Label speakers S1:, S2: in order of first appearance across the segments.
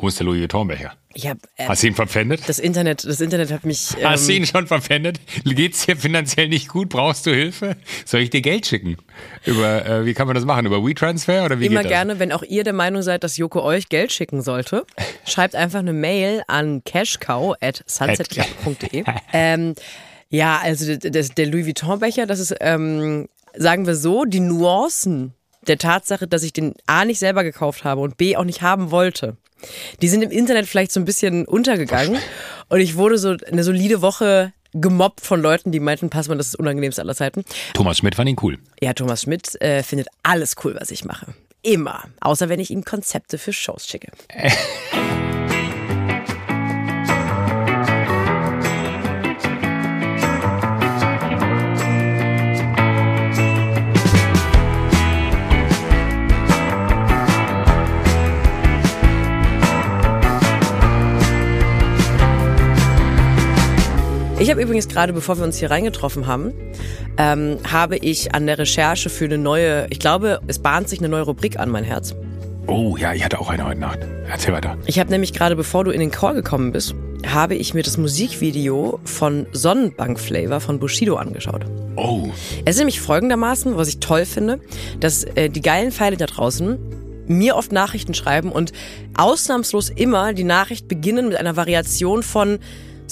S1: Wo ist der Louis Vuitton-Becher?
S2: Ich hab, äh,
S1: Hast du ihn verpfändet?
S2: das Internet, das Internet hat mich. Ähm,
S1: Hast du ihn schon verpfändet? Geht's dir finanziell nicht gut? Brauchst du Hilfe? Soll ich dir Geld schicken? Über, äh, wie kann man das machen? Über WeTransfer oder wie
S2: Immer gerne, wenn auch ihr der Meinung seid, dass Joko euch Geld schicken sollte, schreibt einfach eine Mail an cashcow at sunsetclub.de. ähm, ja, also das, der Louis Vuitton-Becher, das ist, ähm, sagen wir so, die Nuancen der Tatsache, dass ich den A nicht selber gekauft habe und B auch nicht haben wollte. Die sind im Internet vielleicht so ein bisschen untergegangen und ich wurde so eine solide Woche gemobbt von Leuten, die meinten, Passmann, das ist das unangenehmste aller Zeiten.
S1: Thomas Schmidt fand ihn cool.
S2: Ja, Thomas Schmidt äh, findet alles cool, was ich mache. Immer. Außer wenn ich ihm Konzepte für Shows schicke. Ich habe übrigens gerade, bevor wir uns hier reingetroffen haben, ähm, habe ich an der Recherche für eine neue, ich glaube, es bahnt sich eine neue Rubrik an, mein Herz.
S1: Oh ja, ich hatte auch eine heute Nacht. Erzähl weiter.
S2: Ich habe nämlich gerade, bevor du in den Call gekommen bist, habe ich mir das Musikvideo von Sonnenbank Flavor von Bushido angeschaut.
S1: Oh,
S2: Es ist nämlich folgendermaßen, was ich toll finde, dass äh, die geilen Pfeile da draußen mir oft Nachrichten schreiben und ausnahmslos immer die Nachricht beginnen mit einer Variation von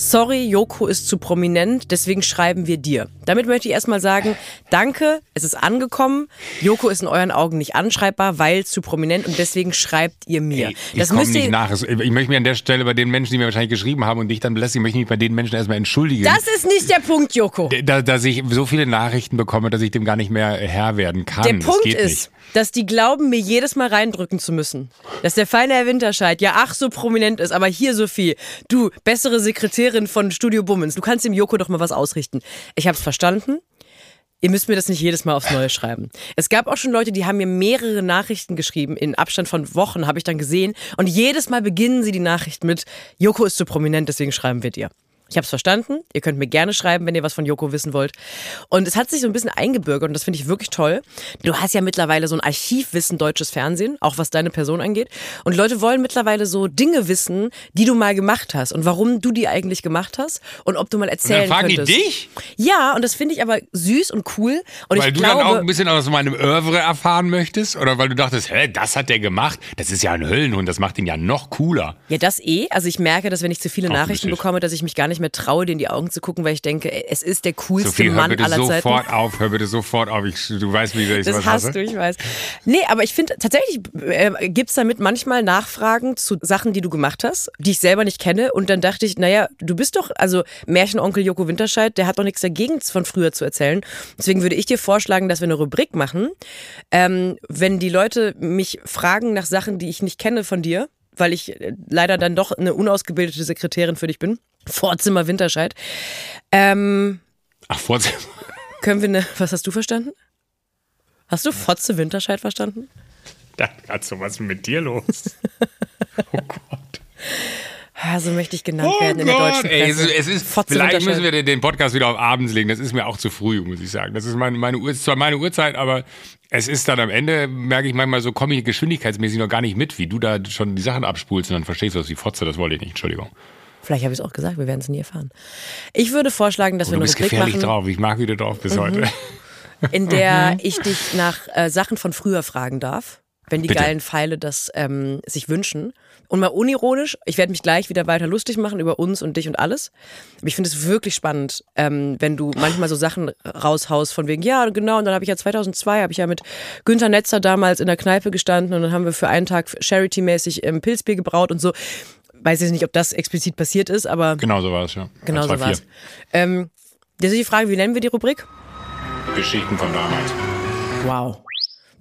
S2: Sorry, Joko ist zu prominent, deswegen schreiben wir dir. Damit möchte ich erstmal sagen, danke, es ist angekommen. Joko ist in euren Augen nicht anschreibbar, weil zu prominent und deswegen schreibt ihr mir.
S1: Ey, ich komme nicht nach. Ich möchte mich an der Stelle bei den Menschen, die mir wahrscheinlich geschrieben haben und dich dann belästigen, möchte ich mich bei den Menschen erstmal entschuldigen.
S2: Das ist nicht der Punkt, Joko.
S1: da, dass ich so viele Nachrichten bekomme, dass ich dem gar nicht mehr Herr werden kann.
S2: Der
S1: das
S2: Punkt ist,
S1: Nicht.
S2: dass die glauben, mir jedes Mal reindrücken zu müssen. Dass der feine Herr Winterscheid ja ach so prominent ist, aber hier Sophie, du, bessere Sekretärin von Studio Bummens, du kannst dem Joko doch mal was ausrichten. Ich hab's verstanden. Ihr müsst mir das nicht jedes Mal aufs Neue schreiben. Es gab auch schon Leute, die haben mir mehrere Nachrichten geschrieben. In Abstand von Wochen habe ich dann gesehen. Und jedes Mal beginnen sie die Nachricht mit, Joko ist zu prominent, deswegen schreiben wir dir. Ich habe es verstanden. Ihr könnt mir gerne schreiben, wenn ihr was von Joko wissen wollt. Und es hat sich so ein bisschen eingebürgert und das finde ich wirklich toll. Du hast ja mittlerweile so ein Archivwissen deutsches Fernsehen, auch was deine Person angeht. Und Leute wollen mittlerweile so Dinge wissen, die du mal gemacht hast und warum du die eigentlich gemacht hast und ob du mal
S1: Und
S2: erzählen
S1: dann fragen die
S2: könntest.
S1: dich,
S2: Ja, und das finde ich aber süß und cool. Und
S1: weil du
S2: glaube,
S1: dann auch ein bisschen aus meinem Oeuvre erfahren möchtest? Oder weil du dachtest, hä, das hat der gemacht? Das ist ja ein Höllenhund, das macht ihn ja noch cooler.
S2: Ja, das eh. Also ich merke, dass wenn ich zu viele Nachrichten bekomme, dass ich mich gar nicht mehr traue, dir in die Augen zu gucken, weil ich denke, es ist der coolste
S1: Sophie, hör
S2: Mann
S1: bitte
S2: aller Zeiten.
S1: sofort auf, hör bitte sofort auf. Ich, du weißt, wie ich
S2: Das
S1: sowas
S2: hast
S1: hasse.
S2: du, ich weiß. Nee, aber ich finde tatsächlich äh, gibt's damit manchmal Nachfragen zu Sachen, die du gemacht hast, die ich selber nicht kenne. Und dann dachte ich, naja, du bist doch, also Märchenonkel Joko Winterscheid, der hat doch nichts dagegen von früher zu erzählen. Deswegen würde ich dir vorschlagen, dass wir eine Rubrik machen. Ähm, wenn die Leute mich fragen nach Sachen, die ich nicht kenne von dir, weil ich äh, leider dann doch eine unausgebildete Sekretärin für dich bin. Vorzimmer Winterscheid. Ähm,
S1: Ach, Vorzimmer.
S2: können wir eine, was hast du verstanden? Hast du Fotze Winterscheid verstanden?
S1: Da hat's so was mit dir los. oh Gott.
S2: Ah, so möchte ich genannt
S1: Oh
S2: werden in der
S1: Gott,
S2: deutschen
S1: ey, es,
S2: Presse.
S1: ist- es ist,
S2: Fotze
S1: vielleicht müssen wir den, den Podcast wieder auf abends legen. Das ist mir auch zu früh, muss ich sagen. Das ist meine, meine Uhr, ist zwar meine Uhrzeit, aber es ist dann am Ende, merke ich manchmal so, komme ich geschwindigkeitsmäßig noch gar nicht mit, wie du da schon die Sachen abspulst und dann verstehst du das wie Fotze, das wollte ich nicht, Entschuldigung.
S2: Vielleicht habe ich es auch gesagt, wir werden es nie erfahren. Ich würde vorschlagen, dass
S1: Oh,
S2: wir
S1: du
S2: eine
S1: bist
S2: Rubrik
S1: gefährlich
S2: machen,
S1: drauf, ich mag, wie du drauf bist heute.
S2: in der ich dich nach äh, Sachen von früher fragen darf, wenn die
S1: Bitte.
S2: geilen Pfeile das ähm, sich wünschen. Und mal unironisch, ich werde mich gleich wieder weiter lustig machen über uns und dich und alles. Aber ich finde es wirklich spannend, ähm, wenn du manchmal so Sachen raushaust von wegen, ja genau, und dann habe ich ja 2002, habe ich ja mit Günther Netzer damals in der Kneipe gestanden und dann haben wir für einen Tag Charity-mäßig ähm, Pilzbier gebraut und so. Weiß jetzt nicht, ob das explizit passiert ist, aber
S1: Genau so war es, ja.
S2: genau so war es. Ähm, das ist die Frage, wie nennen wir die Rubrik?
S1: Geschichten von damals.
S2: Wow.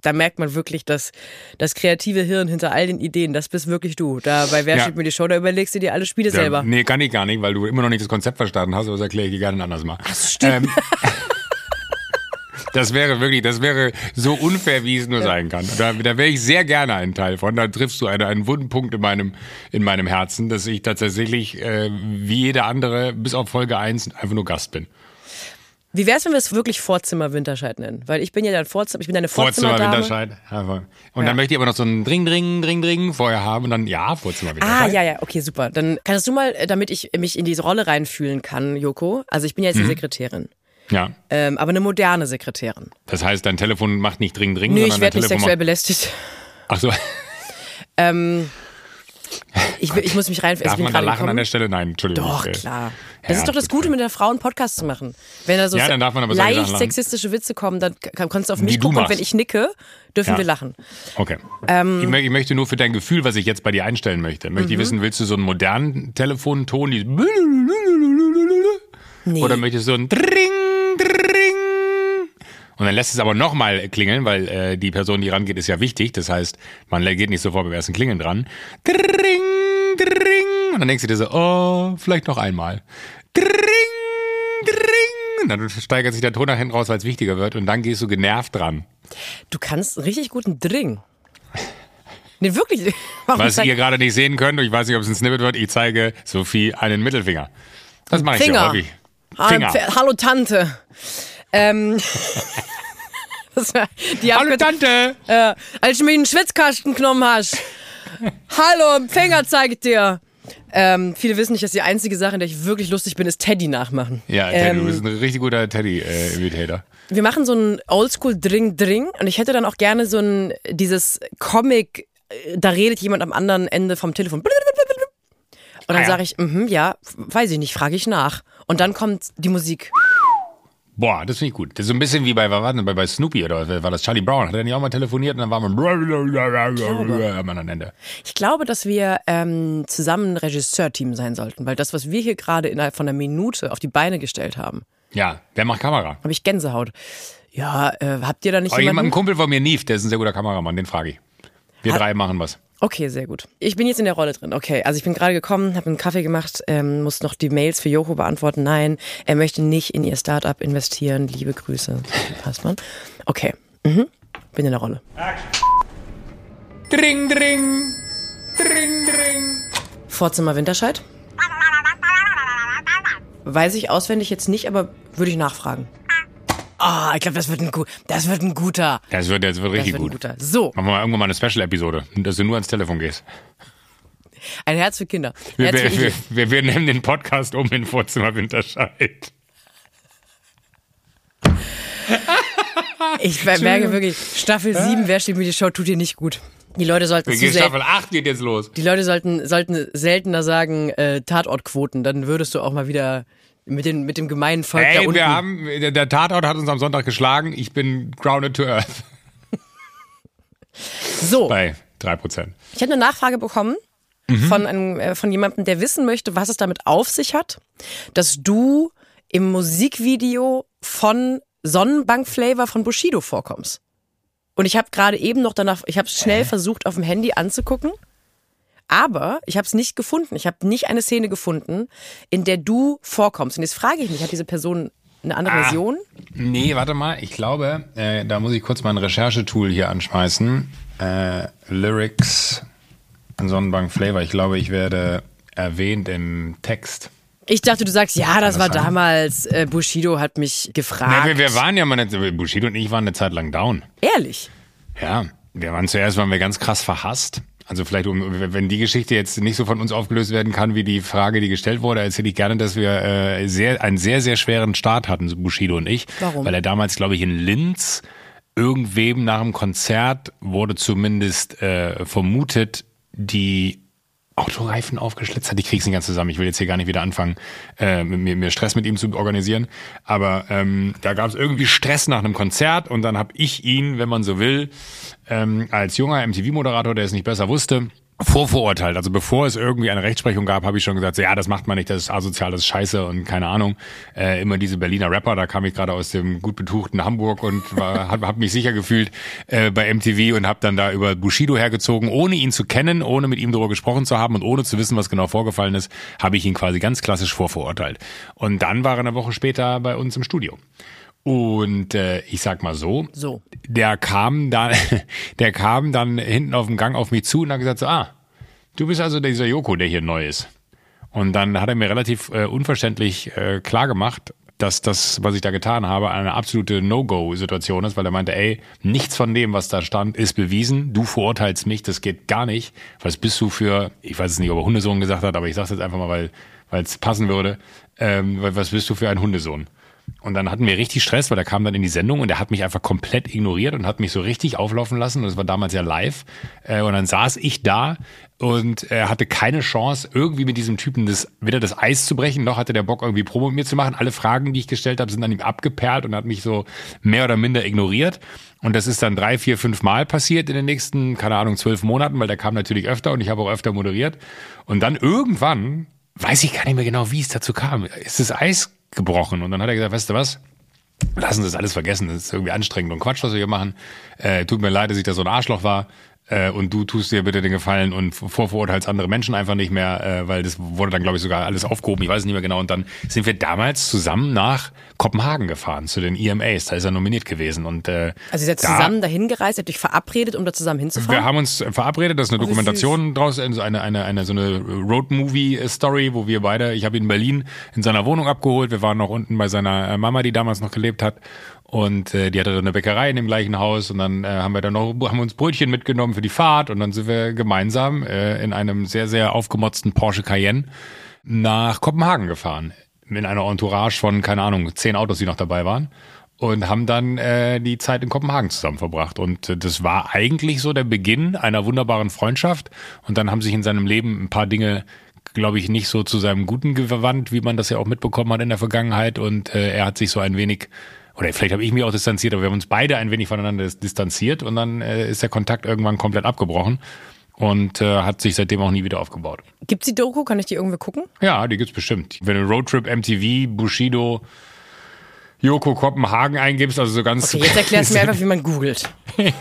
S2: Da merkt man wirklich, dass das kreative Hirn hinter all den Ideen, das bist wirklich du. Da bei Wer
S1: Ja.
S2: steht mir die Show, da überlegst du dir alle Spiele selber.
S1: Ja, nee, kann ich gar nicht, weil du immer noch nicht das Konzept verstanden hast, aber das erkläre ich dir gerne ein anderes Mal. Ähm, das wäre wirklich, das wäre so unfair, wie es nur sein kann. Da, da wäre ich sehr gerne ein Teil von. Da triffst du eine, einen wunden Punkt in meinem, in meinem Herzen, dass ich tatsächlich, äh, wie jeder andere, bis auf Folge 1 einfach nur Gast bin.
S2: Wie wär's, wenn wir es wirklich Vorzimmer Winterscheid nennen? Weil ich bin ja dein Vorzimmer, ich bin deine
S1: Vorzimmer
S2: Vorzimmerdame.
S1: Winterscheid. Ja, und
S2: Ja.
S1: dann möchte ich aber noch so ein Dring, Dring, Dring, Dring vorher haben und dann, ja, Vorzimmer
S2: Ah,
S1: Winterscheid.
S2: ja, ja, okay, super. Dann kannst du mal, äh, damit ich mich in diese Rolle reinfühlen kann, Joko. Also ich bin ja jetzt die
S1: Mhm.
S2: Sekretärin.
S1: ja.
S2: Ähm, aber eine moderne Sekretärin.
S1: Das heißt, dein Telefon macht nicht Dring, Dring,
S2: Nee,
S1: sondern
S2: ich werde nicht
S1: Telefon
S2: sexuell belästigt.
S1: Ach so,
S2: Ich, ich muss mich rein. Also ich
S1: darf
S2: bin
S1: man da lachen an der. Stelle? Nein, Entschuldigung.
S2: Doch,
S1: ich, äh,
S2: klar. Das
S1: ja,
S2: ist doch das
S1: gut,
S2: Gute, mit der Frau einen Podcast zu machen. Wenn da so
S1: Ja, dann darf man aber
S2: leicht sexistische Witze kommen, dann kann- kannst du auf mich
S1: du
S2: gucken und wenn ich nicke, dürfen
S1: Ja.
S2: wir lachen.
S1: Okay.
S2: Ähm,
S1: ich, ich möchte nur für dein Gefühl, was ich jetzt bei dir einstellen möchte, möchte
S2: Mhm.
S1: ich wissen, willst du so einen modernen Telefonton, die
S2: Nee.
S1: oder möchtest du so ein Dring, Dring? Und dann lässt es aber nochmal klingeln, weil äh, die Person, die rangeht, ist ja wichtig. Das heißt, man geht nicht sofort beim ersten Klingeln dran. Dring, Dring. Und dann denkst du dir so, oh, vielleicht noch einmal. Dring, Dring. Und dann steigert sich der Ton nach hinten raus, weil es wichtiger wird. Und dann gehst du genervt dran.
S2: Du kannst einen richtig guten Dring. Nee, wirklich. Warum
S1: Was ihr gerade nicht sehen könnt, und ich weiß nicht, ob es ein Snippet wird, ich zeige Sophie einen Mittelfinger. Das mache ich
S2: Finger.
S1: häufig.
S2: Ah,
S1: Finger.
S2: Pf- Hallo Tante. Ähm,
S1: Hallo Tante!
S2: äh, als du mir einen Schwitzkasten genommen hast. Hallo, Finger zeig ich dir. Ähm, viele wissen nicht, dass die einzige Sache, in der ich wirklich lustig bin, ist Teddy nachmachen.
S1: Ja, Teddy,
S2: ähm,
S1: du bist ein richtig guter Teddy-Imitator.
S2: Wir machen so ein Oldschool-Dring-Dring und ich hätte dann auch gerne so ein, dieses Comic, äh, da redet jemand am anderen Ende vom Telefon. Und dann
S1: Ah ja.
S2: sage ich, mhm, ja, weiß ich nicht, frage ich nach. Und dann kommt die Musik.
S1: Boah, das finde ich gut. Das ist so ein bisschen wie bei, war bei, bei Snoopy oder war das Charlie Brown? Hat er nicht auch mal telefoniert und dann war man am Ende.
S2: Ich glaube, dass wir ähm, zusammen ein Regisseurteam sein sollten, weil das, was wir hier gerade innerhalb von einer Minute auf die Beine gestellt haben,
S1: Ja, wer macht Kamera?
S2: habe ich Gänsehaut. Ja, äh, habt ihr da nicht
S1: Oh, jemand, ein
S2: jemanden?
S1: Kumpel von mir, Nief, der ist ein sehr guter Kameramann, den frage ich. Wir drei machen was.
S2: Okay, sehr gut. Ich bin jetzt in der Rolle drin. Okay, also ich bin gerade gekommen, habe einen Kaffee gemacht, ähm, muss noch die Mails für Joko beantworten. Nein, er möchte nicht in ihr Startup investieren. Liebe Grüße, passt man. Okay, mhm. bin in der Rolle.
S1: Dring, dring, dring, dring.
S2: Vorzimmer Winterscheid? Weiß ich auswendig jetzt nicht, aber würde ich nachfragen. Ah, ich glaube, das wird ein gut, das wird ein guter.
S1: Das wird, das wird
S2: Das
S1: richtig
S2: wird ein
S1: gut.
S2: guter. So,
S1: Machen wir mal irgendwann mal eine Special-Episode, dass du nur ans Telefon gehst.
S2: ein Herz für Kinder. Ein
S1: Wir,
S2: Herz für
S1: wir, wir, wir, nehmen den Podcast um in Vorzimmer Winterscheid.
S2: Ich merke wirklich, Staffel 7, wer steht mir die Show, tut dir nicht gut. Die Leute sollten
S1: Wir
S2: zu
S1: Staffel 8 geht jetzt los.
S2: die Leute sollten, sollten seltener sagen, äh, Tatortquoten, dann würdest du auch mal wieder mit, den, mit dem gemeinen Volk da
S1: Hey,
S2: unten.
S1: wir haben, der, der Tatort hat uns am Sonntag geschlagen. Ich bin grounded to earth
S2: so,
S1: bei 3%.
S2: ich habe eine Nachfrage bekommen von, einem, äh, von jemandem, der wissen möchte, was es damit auf sich hat, dass du im Musikvideo von Sonnenbank-Flavor von Bushido vorkommst. Und ich habe gerade eben noch danach, ich habe schnell versucht, auf dem Handy anzugucken. Aber ich habe es nicht gefunden. Ich habe nicht eine Szene gefunden, in der du vorkommst. Und jetzt frage ich mich, hat diese Person eine andere
S1: Ah.
S2: Version?
S1: Nee, warte mal. Ich glaube, äh, da muss ich kurz mein Recherchetool hier anschmeißen. Äh, Lyrics, Sonnenbank Flavor. Ich glaube, ich werde erwähnt im Text.
S2: Ich dachte, du sagst, ja, das
S1: das
S2: war
S1: sein?
S2: damals, äh, Bushido hat mich gefragt.
S1: Nee, wir, wir waren ja mal, eine, Bushido und ich waren eine Zeit lang down.
S2: Ehrlich.
S1: Ja, wir waren zuerst waren wir ganz krass verhasst. Also vielleicht, um, wenn die Geschichte jetzt nicht so von uns aufgelöst werden kann, wie die Frage, die gestellt wurde, erzähle ich gerne, dass wir äh, sehr, einen sehr, sehr schweren Start hatten, Bushido und ich.
S2: Warum?
S1: Weil er damals, glaube ich, in Linz irgendwem nach dem Konzert wurde zumindest äh, vermutet, die Autoreifen aufgeschlitzt hat. Ich krieg's nicht ganz zusammen. Ich will jetzt hier gar nicht wieder anfangen, äh, mir, mir Stress mit ihm zu organisieren. Aber ähm, da gab es irgendwie Stress nach einem Konzert und dann habe ich ihn, wenn man so will, ähm, als junger MTV-Moderator, der es nicht besser wusste, vorverurteilt. Also bevor es irgendwie eine Rechtsprechung gab, habe ich schon gesagt, so, ja, das macht man nicht, das ist asozial, das ist scheiße und keine Ahnung. Äh, immer diese Berliner Rapper, da kam ich gerade aus dem gut betuchten Hamburg und habe hab mich sicher gefühlt äh, bei MTV und habe dann da über Bushido hergezogen, ohne ihn zu kennen, ohne mit ihm darüber gesprochen zu haben und ohne zu wissen, was genau vorgefallen ist, habe ich ihn quasi ganz klassisch vorverurteilt. Und dann war er eine Woche später bei uns im Studio. Und äh, ich sag mal so,
S2: So.
S1: der kam dann, der kam dann hinten auf dem Gang auf mich zu und hat gesagt so, ah, du bist also dieser Joko, der hier neu ist. Und dann hat er mir relativ äh, unverständlich äh, klar gemacht, dass das, was ich da getan habe, eine absolute No-Go-Situation ist, weil er meinte, ey, nichts von dem, was da stand, ist bewiesen. Du verurteilst mich, das geht gar nicht. Was bist du für, ich weiß es nicht, ob er Hundesohn gesagt hat, aber ich sage jetzt einfach mal, weil weil es passen würde. Ähm, was bist du für ein Hundesohn? Und dann hatten wir richtig Stress, weil er kam dann in die Sendung und er hat mich einfach komplett ignoriert und hat mich so richtig auflaufen lassen. Und das war damals ja live. Äh, und dann saß ich da und er hatte keine Chance, irgendwie mit diesem Typen das, weder das Eis zu brechen, noch hatte der Bock, irgendwie Promo mit mir zu machen. Alle Fragen, die ich gestellt habe, sind an ihm abgeperlt und hat mich so mehr oder minder ignoriert. Und das ist dann drei, vier, fünf Mal passiert in den nächsten, keine Ahnung, zwölf Monaten, weil der kam natürlich öfter und ich habe auch öfter moderiert. Und dann irgendwann, weiß ich gar nicht mehr genau, wie es dazu kam, ist das Eis gebrochen. Und dann hat er gesagt, weißt du was? Lassen Sie das alles vergessen. Das ist irgendwie anstrengend und Quatsch, was wir hier machen. Äh, tut mir leid, dass ich da so ein Arschloch war. Äh, und du tust dir bitte den Gefallen und vorverurteilst andere Menschen einfach nicht mehr, äh, weil das wurde dann, glaube ich, sogar alles aufgehoben. Ich weiß es nicht mehr genau. Und dann sind wir damals zusammen nach Kopenhagen gefahren zu den EMAs. Da ist er nominiert gewesen. Und, äh,
S2: also ihr seid
S1: da,
S2: zusammen dahin gereist, habt euch verabredet, um da zusammen hinzufahren?
S1: Wir haben uns verabredet, das ist eine oh, Dokumentation draus, eine, eine, eine, eine so eine Road-Movie-Story, wo wir beide, ich habe ihn in Berlin in seiner Wohnung abgeholt. Wir waren noch unten bei seiner Mama, die damals noch gelebt hat. Und äh, die hatte eine Bäckerei in dem gleichen Haus und dann äh, haben wir dann noch haben uns Brötchen mitgenommen für die Fahrt und dann sind wir gemeinsam äh, in einem sehr sehr aufgemotzten Porsche Cayenne nach Kopenhagen gefahren. In einer Entourage von keine Ahnung zehn Autos, die noch dabei waren. Und haben dann äh, die Zeit in Kopenhagen zusammen verbracht. Und äh, das war eigentlich so der Beginn einer wunderbaren Freundschaft. Und dann haben sich in seinem Leben ein paar Dinge glaube ich, nicht so zu seinem Guten gewandt, wie man das ja auch mitbekommen hat in der Vergangenheit. Und äh, er hat sich so ein wenig oder vielleicht habe ich mich auch distanziert, aber wir haben uns beide ein wenig voneinander distanziert und dann äh, ist der Kontakt irgendwann komplett abgebrochen und äh, hat sich seitdem auch nie wieder aufgebaut.
S2: Gibt's die Doku? Kann ich die irgendwie gucken?
S1: Ja, die gibt's bestimmt. Wenn du Roadtrip MTV, Bushido, Joko Kopenhagen eingibst, also so ganz.
S2: Okay, jetzt erklärst du mir einfach, wie man googelt.
S1: ja,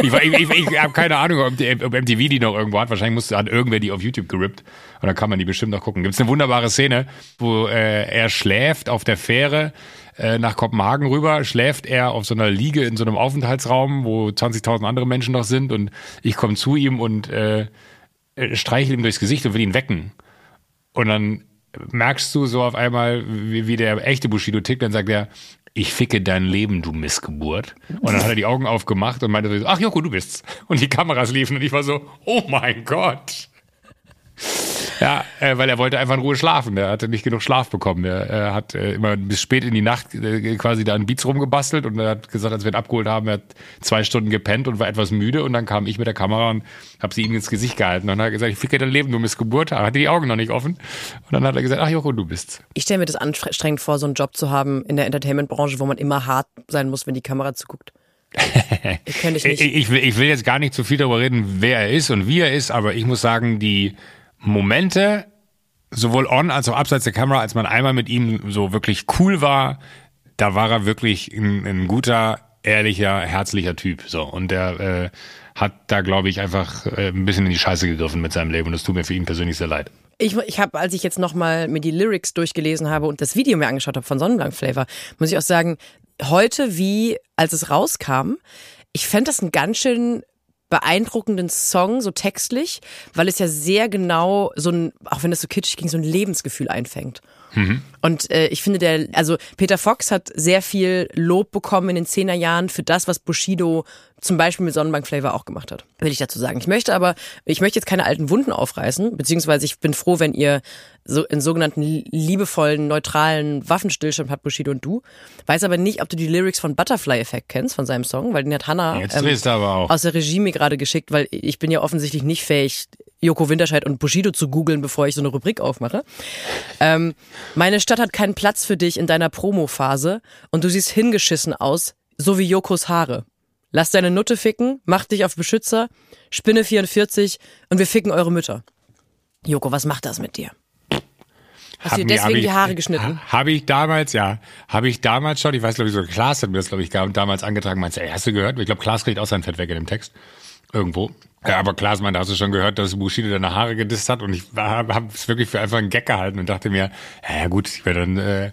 S1: ich, ich, ich, ich habe keine Ahnung, ob, die, ob MTV die noch irgendwo hat. Wahrscheinlich musste hat irgendwer die auf YouTube gerippt. Und dann kann man die bestimmt noch gucken. Gibt's eine wunderbare Szene, wo äh, er schläft auf der Fähre äh, nach Kopenhagen rüber, schläft er auf so einer Liege in so einem Aufenthaltsraum, wo 20.000 andere Menschen noch sind und ich komme zu ihm und äh, streichel ihm durchs Gesicht und will ihn wecken. Und dann merkst du so auf einmal, wie, wie der echte Bushido tickt, dann sagt er, ich ficke dein Leben, du Missgeburt. Und dann hat er die Augen aufgemacht und meinte so, ach Joko, du bist's. Und die Kameras liefen und ich war so, oh mein Gott. Ja, äh, weil er wollte einfach in Ruhe schlafen. Er hatte nicht genug Schlaf bekommen. Er, er hat äh, immer bis spät in die Nacht äh, quasi da an Beats rumgebastelt und er hat gesagt, als wir ihn abgeholt haben, er hat zwei Stunden gepennt und war etwas müde und dann kam ich mit der Kamera und habe sie ihm ins Gesicht gehalten und dann hat er gesagt, ich ficke dein Leben, du Missgeburt. Er hatte die Augen noch nicht offen und dann hat er gesagt, ach Joko, du bist's.
S2: Ich stelle mir das anstrengend vor, so einen Job zu haben in der Entertainment-Branche, wo man immer hart sein muss, wenn die Kamera zuguckt.
S1: ich, ich, ich, will, ich will jetzt gar nicht zu viel darüber reden, wer er ist und wie er ist, aber ich muss sagen, die Momente, sowohl on als auch abseits der Kamera, als man einmal mit ihm so wirklich cool war, da war er wirklich ein, ein guter, ehrlicher, herzlicher Typ. So und der äh, hat da, glaube ich, einfach äh, ein bisschen in die Scheiße gegriffen mit seinem Leben und das tut mir für ihn persönlich sehr leid.
S2: Ich, ich habe, als ich jetzt nochmal mir die Lyrics durchgelesen habe und das Video mir angeschaut habe von Sonnenblank Flavor, muss ich auch sagen, heute wie als es rauskam, ich fände das ein ganz schön beeindruckenden Song, so textlich, weil es ja sehr genau so ein, auch wenn das so kitschig ging, so ein Lebensgefühl einfängt. Mhm. Und äh, ich finde, der, also Peter Fox hat sehr viel Lob bekommen in den Zehnerjahren für das, was Bushido zum Beispiel mit Sonnenbank Flavor auch gemacht hat. Will ich dazu sagen. Ich möchte aber, ich möchte jetzt keine alten Wunden aufreißen, beziehungsweise ich bin froh, wenn ihr so in sogenannten liebevollen, neutralen Waffenstillstand habt, Bushido und du. Weiß aber nicht, ob du die Lyrics von Butterfly Effect kennst, von seinem Song, weil den hat Hannah
S1: ähm,
S2: aus der Regie mir gerade geschickt, weil ich bin ja offensichtlich nicht fähig, Joko Winterscheid und Bushido zu googeln, bevor ich so eine Rubrik aufmache. Ähm, meine Stadt hat keinen Platz für dich in deiner Promo-Phase und du siehst hingeschissen aus, so wie Jokos Haare. Lass deine Nutte ficken, mach dich auf Beschützer, Spinne 44 und wir ficken eure Mütter. Joko, was macht das mit dir? Hast du dir deswegen ich, die Haare geschnitten?
S1: Habe ich damals, ja. Habe ich damals schon, ich weiß glaube ich so, Klaas hat mir das glaube ich damals angetragen, meinst du, ey, hast du gehört? Ich glaube, Klaas kriegt auch sein Fett weg in dem Text. Irgendwo. Ja, aber Klaas meinte, hast du schon gehört, dass Bushido deine Haare gedisst hat? Und ich habe es wirklich für einfach einen Gag gehalten und dachte mir, ja gut, ich werde dann... Äh,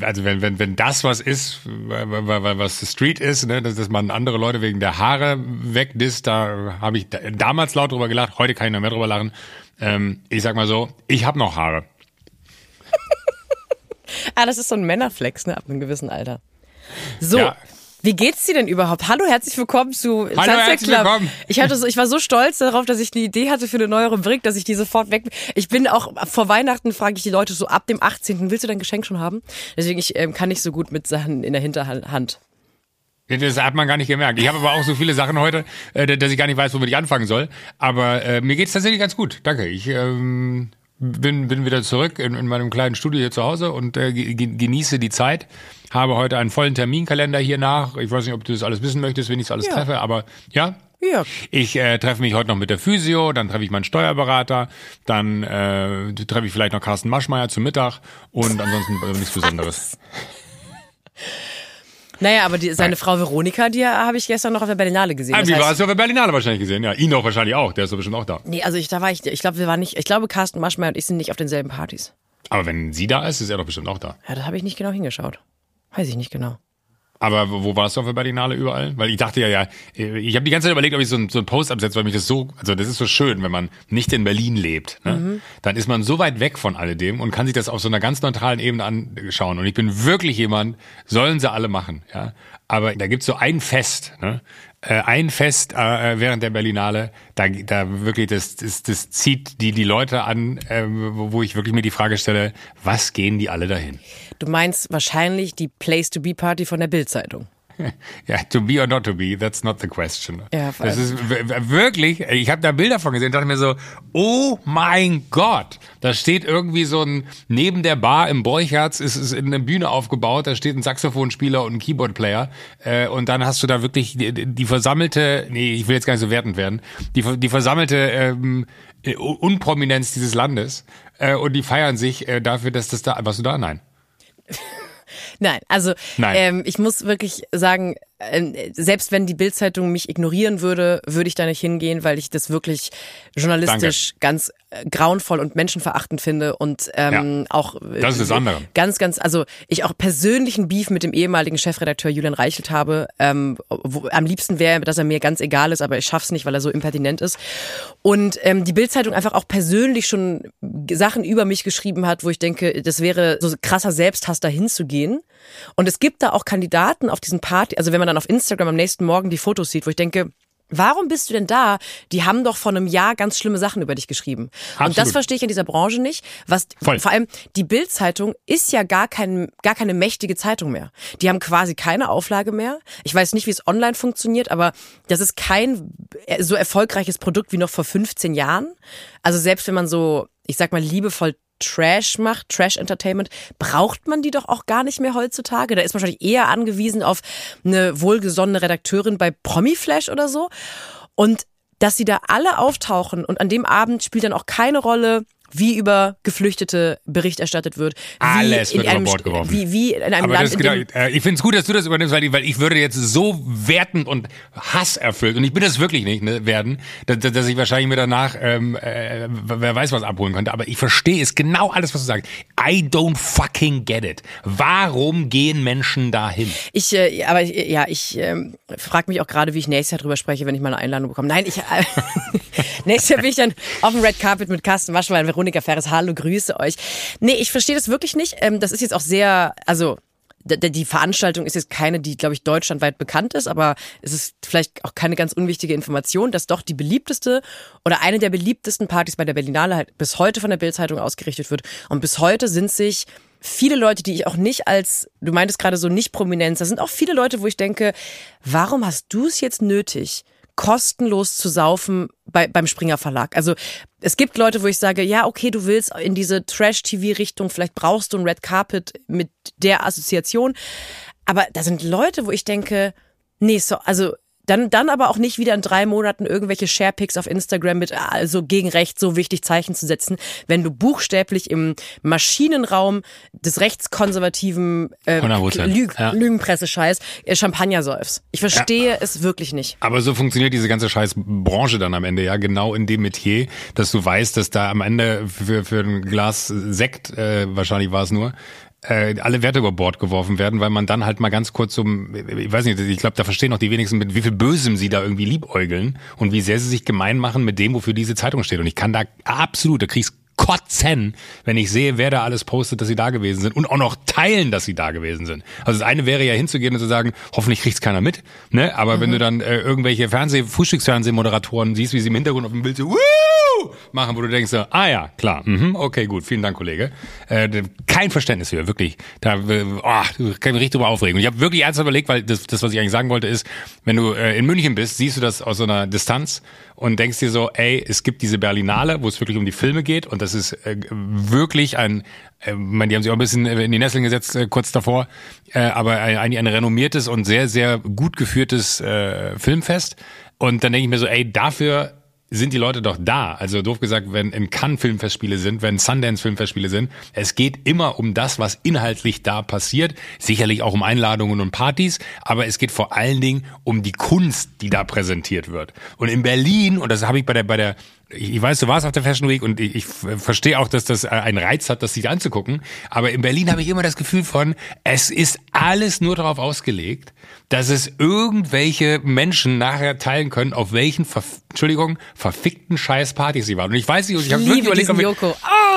S1: also wenn, wenn, wenn das was ist, was Street ist, ne, dass, dass man andere Leute wegen der Haare wegdisst, da habe ich damals laut drüber gelacht, heute kann ich noch mehr drüber lachen. Ähm, ich sag mal so, ich habe noch Haare.
S2: ah, das ist so ein Männerflex, ne, ab einem gewissen Alter. So.
S1: Ja.
S2: Wie geht's dir denn überhaupt? Hallo, herzlich willkommen zu
S1: Hallo,
S2: Sunset
S1: herzlich
S2: Club.
S1: willkommen.
S2: Ich hatte so, ich war so stolz darauf, dass ich eine Idee hatte für eine neue Rubrik, dass ich die sofort weg. Ich bin auch vor Weihnachten frage ich die Leute so ab dem 18. Willst du dein Geschenk schon haben? Deswegen ich ähm, kann nicht so gut mit Sachen in der Hinterhand.
S1: Das hat man gar nicht gemerkt. Ich habe aber auch so viele Sachen heute, äh, dass ich gar nicht weiß, womit ich anfangen soll. Aber äh, mir geht's tatsächlich ganz gut. Danke. Ich ähm, bin, bin wieder zurück in, in meinem kleinen Studio hier zu Hause und äh, ge- genieße die Zeit. Habe heute einen vollen Terminkalender hier nach. Ich weiß nicht, ob du das alles wissen möchtest, wenn ich es alles
S2: Ja.
S1: treffe, aber ja.
S2: Ja.
S1: Ich äh, treffe mich heute noch mit der Physio, dann treffe ich meinen Steuerberater, dann äh, treffe ich vielleicht noch Carsten Maschmeyer zum Mittag und ansonsten äh, nichts Besonderes.
S2: Naja, aber die, seine Frau Veronika, die habe ich gestern noch auf der Berlinale gesehen.
S1: Ah,
S2: Das
S1: wie
S2: heißt-
S1: war es auf der Berlinale wahrscheinlich gesehen? Ja, ihn auch wahrscheinlich auch. Der ist doch bestimmt auch da.
S2: Nee, also ich, da war ich, ich glaube, wir waren nicht, ich glaube, Carsten Maschmeyer und ich sind nicht auf denselben Partys.
S1: Aber wenn sie da ist, ist er doch bestimmt auch da.
S2: Ja, da habe ich nicht genau hingeschaut. Weiß ich nicht genau.
S1: Aber wo warst du auf der Berlinale überall? Weil ich dachte ja, ja, ich habe die ganze Zeit überlegt, ob ich so einen, so einen Post absetze, weil mich das so, also das ist so schön, wenn man nicht in Berlin lebt. Ne? Dann ist man so weit weg von alledem und kann sich das auf so einer ganz neutralen Ebene anschauen. Und ich bin wirklich jemand, sollen sie alle machen. Ja, Aber da gibt's so ein Fest, ne? Äh, ein Fest äh, während der Berlinale, da, da wirklich, das, das, das zieht die, die Leute an, äh, wo ich wirklich mir die Frage stelle, was gehen die alle dahin?
S2: Du meinst wahrscheinlich die Place-to-Be-Party von der Bild-Zeitung.
S1: Ja, to be or not to be, that's not the question.
S2: Ja,
S1: das ist wirklich, ich habe da Bilder von gesehen, dachte mir so, oh mein Gott, da steht irgendwie so ein, neben der Bar im Borchertz ist es in eine Bühne aufgebaut, da steht ein Saxophonspieler und ein Keyboardplayer äh, und dann hast du da wirklich die, die versammelte, nee, ich will jetzt gar nicht so wertend werden, die, die versammelte ähm, äh, Unprominenz dieses Landes äh, und die feiern sich äh, dafür, dass das da, warst du da? Nein.
S2: Nein, also
S1: Nein.
S2: Ähm, ich muss wirklich sagen, ähm, selbst wenn die Bildzeitung mich ignorieren würde, würde ich da nicht hingehen, weil ich das wirklich journalistisch ganz äh, grauenvoll und menschenverachtend finde und ähm, auch äh,
S1: Das ist das andere.
S2: ganz, ganz, also ich auch persönlichen Beef mit dem ehemaligen Chefredakteur Julian Reichelt habe. Ähm, wo, am liebsten wäre, dass er mir ganz egal ist, aber ich schaff's nicht, weil er so impertinent ist. Und ähm, die Bildzeitung einfach auch persönlich schon Sachen über mich geschrieben hat, wo ich denke, das wäre so krasser Selbsthass, da hinzugehen. Und es gibt da auch Kandidaten auf diesen Party, also wenn man dann auf Instagram am nächsten Morgen die Fotos sieht, wo ich denke, Warum bist du denn da? Die haben doch vor einem Jahr ganz schlimme Sachen über dich geschrieben. Und das
S1: Absolut.
S2: verstehe ich in dieser Branche nicht. Was
S1: Voll.
S2: vor allem die Bild-Zeitung ist ja gar kein, gar keine mächtige Zeitung mehr. Die haben quasi keine Auflage mehr. Ich weiß nicht, wie es online funktioniert, aber das ist kein so erfolgreiches Produkt wie noch vor 15 Jahren. Also selbst wenn man so, ich sag mal, liebevoll Trash macht, Trash Entertainment, braucht man die doch auch gar nicht mehr heutzutage. Da ist man wahrscheinlich eher angewiesen auf eine wohlgesonnene Redakteurin bei Promiflash oder so. Und dass sie da alle auftauchen und an dem Abend spielt dann auch keine Rolle, wie über Geflüchtete Bericht erstattet wird.
S1: Alles wird über
S2: einem,
S1: Bord geworfen.
S2: Wie, wie in einem
S1: Aber
S2: Land,
S1: genau, äh, ich finde es gut, dass du das übernimmst, weil ich, weil ich würde jetzt so wertend und hasserfüllt, und ich bin das wirklich nicht, ne, werden, dass, dass ich wahrscheinlich mir danach, ähm, äh, wer weiß was abholen könnte, aber ich verstehe es genau alles, was du sagst. I don't fucking get it. Warum gehen Menschen dahin?
S2: Ich, äh, aber ja, ich ähm, frage mich auch gerade, wie ich nächstes Jahr drüber spreche, wenn ich mal eine Einladung bekomme. Nein, ich, äh, nächstes Jahr bin ich dann auf dem Red Carpet mit Carsten Waschwein und Veronika Ferres. Hallo, grüße euch. Nee, ich verstehe das wirklich nicht. Ähm, das ist jetzt auch sehr, also die Veranstaltung ist jetzt keine, die, glaube ich, deutschlandweit bekannt ist, aber es ist vielleicht auch keine ganz unwichtige Information, dass doch die beliebteste oder eine der beliebtesten Partys bei der Berlinale halt bis heute von der Bildzeitung ausgerichtet wird. Und bis heute sind sich viele Leute, die ich auch nicht als, du meintest gerade so nicht Prominenz, da sind auch viele Leute, wo ich denke, warum hast du es jetzt nötig, kostenlos zu saufen bei, beim Springer Verlag? Also es gibt Leute, wo ich sage, ja, okay, du willst in diese Trash-TV-Richtung, vielleicht brauchst du ein Red Carpet mit der Assoziation. Aber da sind Leute, wo ich denke, nee, so, also dann, dann aber auch nicht wieder in drei Monaten irgendwelche Sharepics auf Instagram mit also gegen Recht so wichtig Zeichen zu setzen, wenn du buchstäblich im Maschinenraum des rechtskonservativen äh,
S1: 100%,
S2: Lüg
S1: ja.
S2: Lügenpresse-Scheiß äh, Champagner säufst. Ich verstehe es wirklich nicht.
S1: Aber so funktioniert diese ganze scheiß Branche dann am Ende, ja, genau in dem Metier, dass du weißt, dass da am Ende für, für ein Glas Sekt, äh, wahrscheinlich war es nur, äh, alle Werte über Bord geworfen werden, weil man dann halt mal ganz kurz zum, ich weiß nicht, ich glaube, da verstehen auch die wenigsten, mit wie viel Bösem sie da irgendwie liebäugeln und wie sehr sie sich gemein machen mit dem, wofür diese Zeitung steht. Und ich kann da absolut, da kriegst kotzen, wenn ich sehe, wer da alles postet, dass sie da gewesen sind und auch noch teilen, dass sie da gewesen sind. Also das eine wäre ja hinzugehen und zu sagen, hoffentlich kriegt's keiner mit, ne? Aber mhm. wenn du dann äh, irgendwelche Fernseh, Frühstücksfernsehmoderatoren siehst, wie sie im Hintergrund auf dem Bild so, Woo! Machen, wo du denkst, ah ja, klar, mhm, okay, gut, vielen Dank, Kollege. Äh, kein Verständnis für, wirklich. Da, äh, oh, kann mich richtig drüber aufregen. Ich habe wirklich ernsthaft überlegt, weil das, das, was ich eigentlich sagen wollte, ist, wenn du äh, in München bist, siehst du das aus so einer Distanz und denkst dir so, ey, es gibt diese Berlinale, wo es wirklich um die Filme geht und das ist äh, wirklich ein, äh, man, die haben sich auch ein bisschen in die Nesseln gesetzt äh, kurz davor, äh, aber ein, ein renommiertes und sehr, sehr gut geführtes äh, Filmfest. Und dann denke ich mir so, ey, dafür sind die Leute doch da. Also doof gesagt, wenn in Cannes Filmfestspiele sind, wenn Sundance Filmfestspiele sind, es geht immer um das, was inhaltlich da passiert. Sicherlich auch um Einladungen und Partys, aber es geht vor allen Dingen um die Kunst, die da präsentiert wird. Und in Berlin, und das habe ich bei der, bei der ich weiß, du warst auf der Fashion Week und ich, ich verstehe auch, dass das einen Reiz hat, das sich anzugucken. Aber in Berlin habe ich immer das Gefühl von, es ist alles nur darauf ausgelegt, dass es irgendwelche Menschen nachher teilen können, auf welchen, Ver Entschuldigung, verfickten Scheißpartys sie waren. Und ich weiß nicht, ich habe wirklich überlegt, ob wir, oh.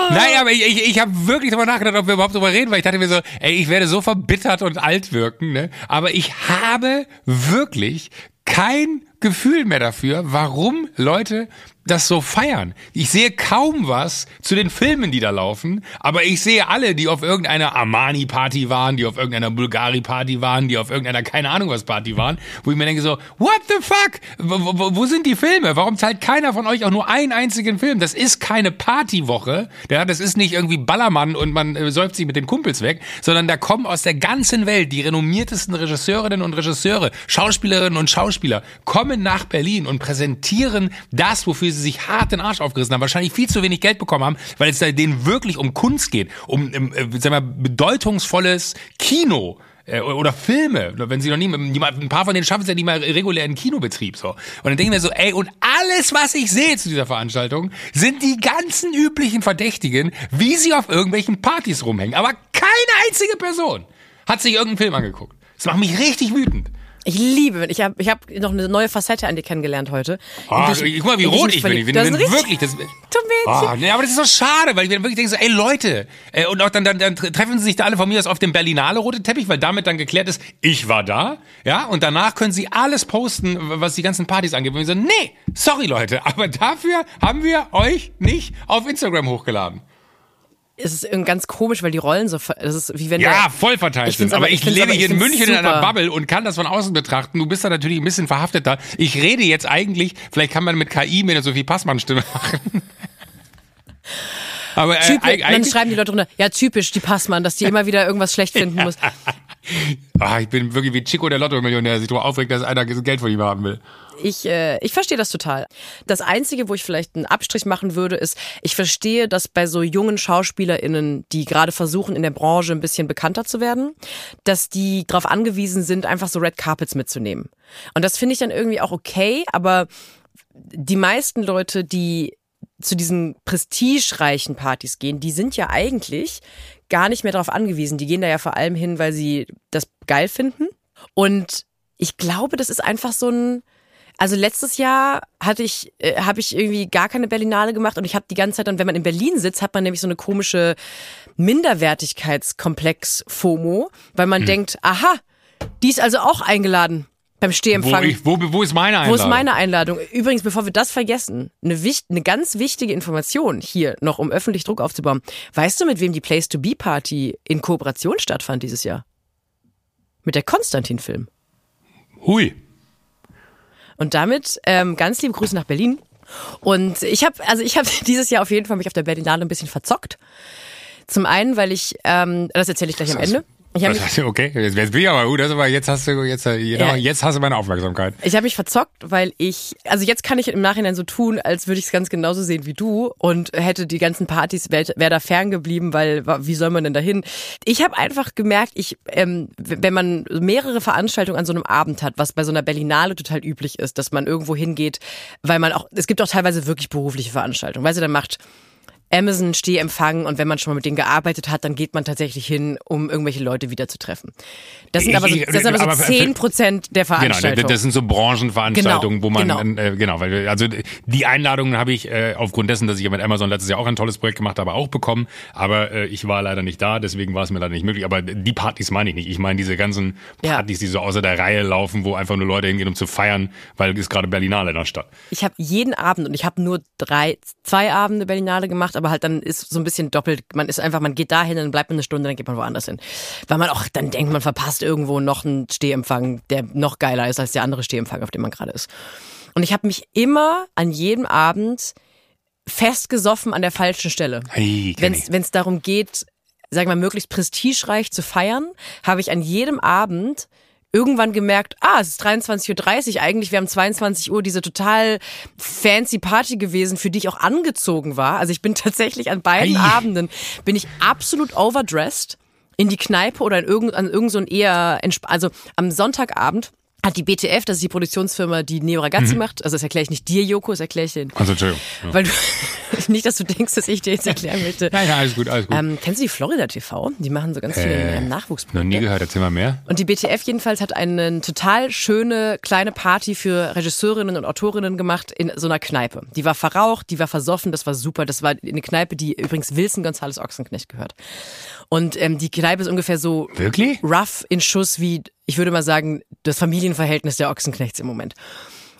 S1: Nein, aber ich, ich, ich habe wirklich darüber nachgedacht, ob wir überhaupt darüber reden, weil ich dachte mir so, ey, ich werde so verbittert und alt wirken, ne? Aber ich habe wirklich kein Gefühl mehr dafür, warum Leute das so feiern. Ich sehe kaum was zu den Filmen, die da laufen, aber ich sehe alle, die auf irgendeiner Armani-Party waren, die auf irgendeiner Bulgari-Party waren, die auf irgendeiner keine Ahnung was Party waren, wo ich mir denke so, what the fuck? Wo, wo, sind die Filme? Warum zahlt keiner von euch auch nur einen einzigen Film? Das ist keine Partywoche, ja, das ist nicht irgendwie Ballermann und man äh, säuft sich mit den Kumpels weg, sondern da kommen aus der ganzen Welt die renommiertesten Regisseurinnen und Regisseure, Schauspielerinnen und Schauspieler, kommen nach Berlin und präsentieren das, wofür sie sich hart den Arsch aufgerissen haben, wahrscheinlich viel zu wenig Geld bekommen haben, weil es denen wirklich um Kunst geht, um, um äh, sag mal, bedeutungsvolles Kino äh, oder Filme, wenn sie noch nie, ein paar von denen schaffen es ja nicht mal regulären Kinobetrieb, so. Und dann denke ich mir so, ey, und alles, was ich sehe zu dieser Veranstaltung, sind die ganzen üblichen Verdächtigen, wie sie auf irgendwelchen Partys rumhängen. Aber keine einzige Person hat sich irgendeinen Film angeguckt. Das macht mich richtig wütend.
S2: Ich liebe, ich habe ich hab noch eine neue Facette an dir kennengelernt heute.
S1: Oh, ich, guck mal, wie rot ich bin. Ich bin, bin wirklich, das, oh, nee, aber das ist so schade, weil ich dann wirklich denke so, ey Leute, äh, und auch dann, dann, dann treffen sie sich da alle von mir aus auf dem Berlinale rote Teppich, weil damit dann geklärt ist, ich war da, ja, und danach können sie alles posten, was die ganzen Partys angeht. Und ich so, nee, sorry Leute, aber dafür haben wir euch nicht auf Instagram hochgeladen
S2: es ist ganz komisch, weil die Rollen so, das ist wie wenn
S1: ja der, voll verteilt sind. Aber, aber ich, lebe hier in München super. in einer Bubble und kann das von außen betrachten. Du bist da natürlich ein bisschen verhafteter. Ich rede jetzt eigentlich, vielleicht kann man mit KI mir so viel Passmann-Stimme machen.
S2: Aber äh, Typisch, dann schreiben die Leute drunter, ja typisch, die Passmann, dass die immer wieder irgendwas schlecht finden muss.
S1: Ah, ich bin wirklich wie Chico der Lotto-Millionär, sich darüber aufregt, dass einer Geld von ihm haben will.
S2: Ich, äh, ich verstehe das total. Das Einzige, wo ich vielleicht einen Abstrich machen würde, ist, ich verstehe, dass bei so jungen SchauspielerInnen, die gerade versuchen, in der Branche ein bisschen bekannter zu werden, dass die darauf angewiesen sind, einfach so Red Carpets mitzunehmen. Und das finde ich dann irgendwie auch okay, aber die meisten Leute, die zu diesen prestigereichen Partys gehen, die sind ja eigentlich gar nicht mehr darauf angewiesen. Die gehen da ja vor allem hin, weil sie das geil finden. Und ich glaube, das ist einfach so ein, also letztes Jahr hatte ich, äh, habe ich irgendwie gar keine Berlinale gemacht und ich habe die ganze Zeit, und wenn man in Berlin sitzt, hat man nämlich so eine komische Minderwertigkeitskomplex-FOMO, weil man hm. denkt, aha, die ist also auch eingeladen beim Stehempfang.
S1: Wo, ich, wo, wo ist meine Einladung?
S2: Wo ist meine Einladung? Übrigens, bevor wir das vergessen, eine, wichtig, eine ganz wichtige Information hier noch, um öffentlich Druck aufzubauen. Weißt du, mit wem die Place to Be Party in Kooperation stattfand dieses Jahr? Mit der Konstantin-Film.
S1: Hui.
S2: Und damit ähm, ganz liebe Grüße nach Berlin. Und ich habe, also ich habe dieses Jahr auf jeden Fall mich auf der Berlinale ein bisschen verzockt. Zum einen, weil ich, ähm, das erzähle ich gleich am Ende. Ich
S1: mich, okay, jetzt, jetzt bin ich aber gut, also, aber jetzt hast du jetzt, äh, genau, ja. jetzt hast du meine Aufmerksamkeit.
S2: Ich habe mich verzockt, weil ich, also jetzt kann ich im Nachhinein so tun, als würde ich es ganz genauso sehen wie du und hätte die ganzen Partys wäre wär da ferngeblieben, weil wie soll man denn dahin? Ich habe einfach gemerkt, ich, ähm, wenn man mehrere Veranstaltungen an so einem Abend hat, was bei so einer Berlinale total üblich ist, dass man irgendwo hingeht, weil man auch, es gibt auch teilweise wirklich berufliche Veranstaltungen, weißt du, dann macht Amazon Stehempfang und wenn man schon mal mit denen gearbeitet hat, dann geht man tatsächlich hin, um irgendwelche Leute wieder zu treffen. Das sind aber so, das sind aber so
S1: aber-
S2: 10 Prozent der
S1: Genau,
S2: Veranstaltung.
S1: das sind so Branchenveranstaltungen,
S2: Genau,
S1: wo man,
S2: genau.
S1: äh, genau, weil, also die Einladungen habe ich äh, aufgrund dessen, dass ich ja mit Amazon letztes Jahr auch ein tolles Projekt gemacht habe, auch bekommen, aber äh, ich war leider nicht da, deswegen war es mir leider nicht möglich, aber die Partys meine ich nicht. Ich meine diese ganzen
S2: Ja.
S1: Partys, die so außer der Reihe laufen, wo einfach nur Leute hingehen, um zu feiern, weil es gerade Berlinale in der Stadt.
S2: ich habe jeden Abend und ich habe nur drei, zwei Abende Berlinale gemacht, aber halt dann ist so ein bisschen doppelt. Man ist einfach, man geht dahin, dann bleibt man eine Stunde, dann geht man woanders hin. Weil man auch dann denkt, man verpasst irgendwo noch einen Stehempfang, der noch geiler ist als der andere Stehempfang, auf dem man gerade ist. Und ich habe mich immer an jedem Abend festgesoffen an der falschen Stelle.
S1: Hey,
S2: Wenn es darum geht, sagen wir mal, möglichst prestigereich zu feiern, habe ich an jedem Abend irgendwann gemerkt, ah, es ist 23.30 Uhr, eigentlich wäre um 22 Uhr diese total fancy Party gewesen, für die ich auch angezogen war. Also ich bin tatsächlich an beiden
S1: Ei.
S2: Abenden, bin ich absolut overdressed in die Kneipe oder in irgend, an irgend so eher, also am Sonntagabend hat die BTF, das ist die Produktionsfirma, die Neo Ragazzi macht, also das erkläre ich nicht dir, Joko, das erkläre ich den.
S1: Also, Entschuldigung. Ja.
S2: Weil du, nicht, dass du denkst, dass ich dir jetzt erklären möchte.
S1: Nein, nein, alles gut, alles gut.
S2: Ähm, kennst du die Florida TV? Die machen so ganz viele
S1: Äh,
S2: ähm,
S1: Noch
S2: Nachwuchsprojekte.
S1: nie gehört, erzähl mal mehr.
S2: Und die BTF jedenfalls hat eine total schöne kleine Party für Regisseurinnen und Autorinnen gemacht in so einer Kneipe. Die war verraucht, die war versoffen, das war super. Das war eine Kneipe, die übrigens Wilson Gonzales Ochsenknecht gehört. Und ähm, die Kneipe ist ungefähr so
S1: Wirklich?
S2: rough in Schuss wie, ich würde mal sagen, das Familienverhältnis der Ochsenknechts im Moment.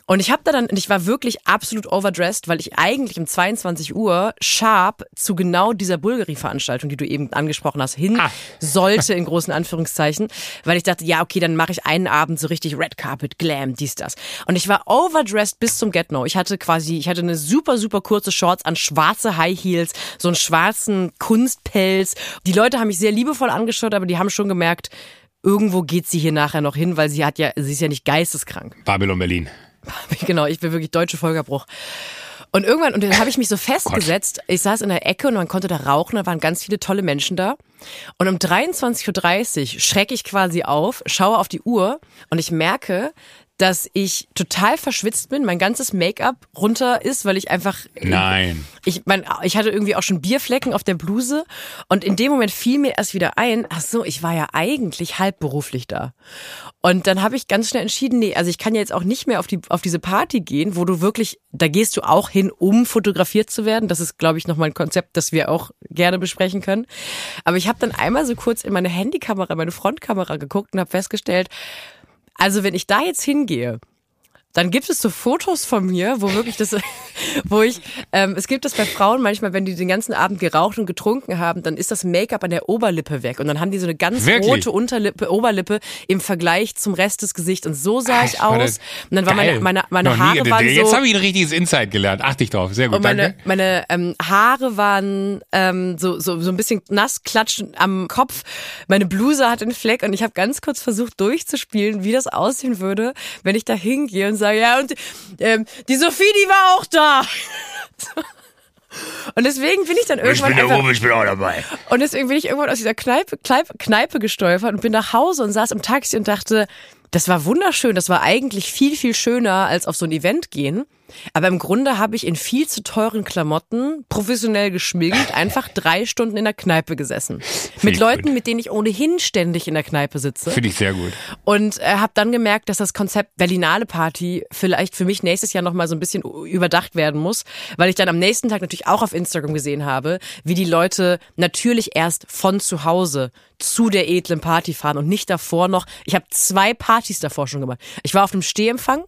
S2: Und ich habe da dann, und ich war wirklich absolut overdressed, weil ich eigentlich um 22 Uhr sharp zu genau dieser Bulgari-Veranstaltung, die du eben angesprochen hast, hin
S1: Ah.
S2: sollte, in großen Anführungszeichen, weil ich dachte, ja, okay, dann mache ich einen Abend so richtig Red Carpet, Glam, dies, das. Und ich war overdressed bis zum Get-No. Ich hatte quasi, ich hatte eine super, super kurze Shorts an, schwarze High Heels, so einen schwarzen Kunstpelz. Die Leute haben mich sehr liebevoll angeschaut, aber die haben schon gemerkt, irgendwo geht sie hier nachher noch hin, weil sie hat ja, sie ist ja nicht geisteskrank.
S1: Babylon Berlin.
S2: Genau, ich bin wirklich deutsche Vollgerbruch. Und irgendwann, und dann habe ich mich so festgesetzt, ich saß in der Ecke und man konnte da rauchen, da waren ganz viele tolle Menschen da. Und um 23.30 Uhr schrecke ich quasi auf, schaue auf die Uhr und ich merke, dass ich total verschwitzt bin, mein ganzes Make-up runter ist, weil ich einfach
S1: Nein.
S2: ich mein, ich hatte irgendwie auch schon Bierflecken auf der Bluse und in dem Moment fiel mir erst wieder ein, ach so, ich war ja eigentlich halbberuflich da. Und dann habe ich ganz schnell entschieden, nee, also ich kann ja jetzt auch nicht mehr auf die auf diese Party gehen, wo du wirklich, da gehst du auch hin, um fotografiert zu werden. Das ist, glaube ich, nochmal ein Konzept, das wir auch gerne besprechen können. Aber ich habe dann einmal so kurz in meine Handykamera, meine Frontkamera geguckt und habe festgestellt, also wenn ich da jetzt hingehe, dann gibt es so Fotos von mir, wo wirklich das, wo ich, ähm, es gibt das bei Frauen manchmal, wenn die den ganzen Abend geraucht und getrunken haben, dann ist das Make-up an der Oberlippe weg und dann haben die so eine ganz
S1: Wirklich?
S2: rote Unterlippe, Oberlippe im Vergleich zum Rest des Gesichts und so sah ich
S1: Ach, war
S2: aus. Und dann waren meine, meine, meine
S1: Noch nie-
S2: Haare waren
S1: Jetzt
S2: so.
S1: habe ich ein richtiges Insight gelernt. Achte ich drauf. Sehr gut,
S2: Und meine,
S1: danke.
S2: meine ähm, Haare waren ähm, so, so, so ein bisschen nass klatschen am Kopf. Meine Bluse hat einen Fleck und ich habe ganz kurz versucht durchzuspielen, wie das aussehen würde, wenn ich da hingehe und sage, ja, und ähm, die Sophie, die war auch da. Und deswegen bin ich dann irgendwann einfach,
S1: ich bin auch dabei.
S2: und deswegen bin ich irgendwann aus dieser Kneipe, Kneipe, Kneipe gestolpert und bin nach Hause und saß im Taxi und dachte, das war wunderschön, das war eigentlich viel, viel schöner als auf so ein Event gehen. Aber im Grunde habe ich in viel zu teuren Klamotten, professionell geschminkt, einfach drei Stunden in der Kneipe gesessen. Mit Leuten,
S1: gut.
S2: mit denen ich ohnehin ständig in der Kneipe sitze.
S1: Finde ich sehr gut.
S2: Und äh, habe dann gemerkt, dass das Konzept Berlinale Party vielleicht für mich nächstes Jahr nochmal so ein bisschen überdacht werden muss, weil ich dann am nächsten Tag natürlich auch auf Instagram gesehen habe, wie die Leute natürlich erst von zu Hause zu der edlen Party fahren und nicht davor noch. Ich habe zwei Partys davor schon gemacht. Ich war auf einem Stehempfang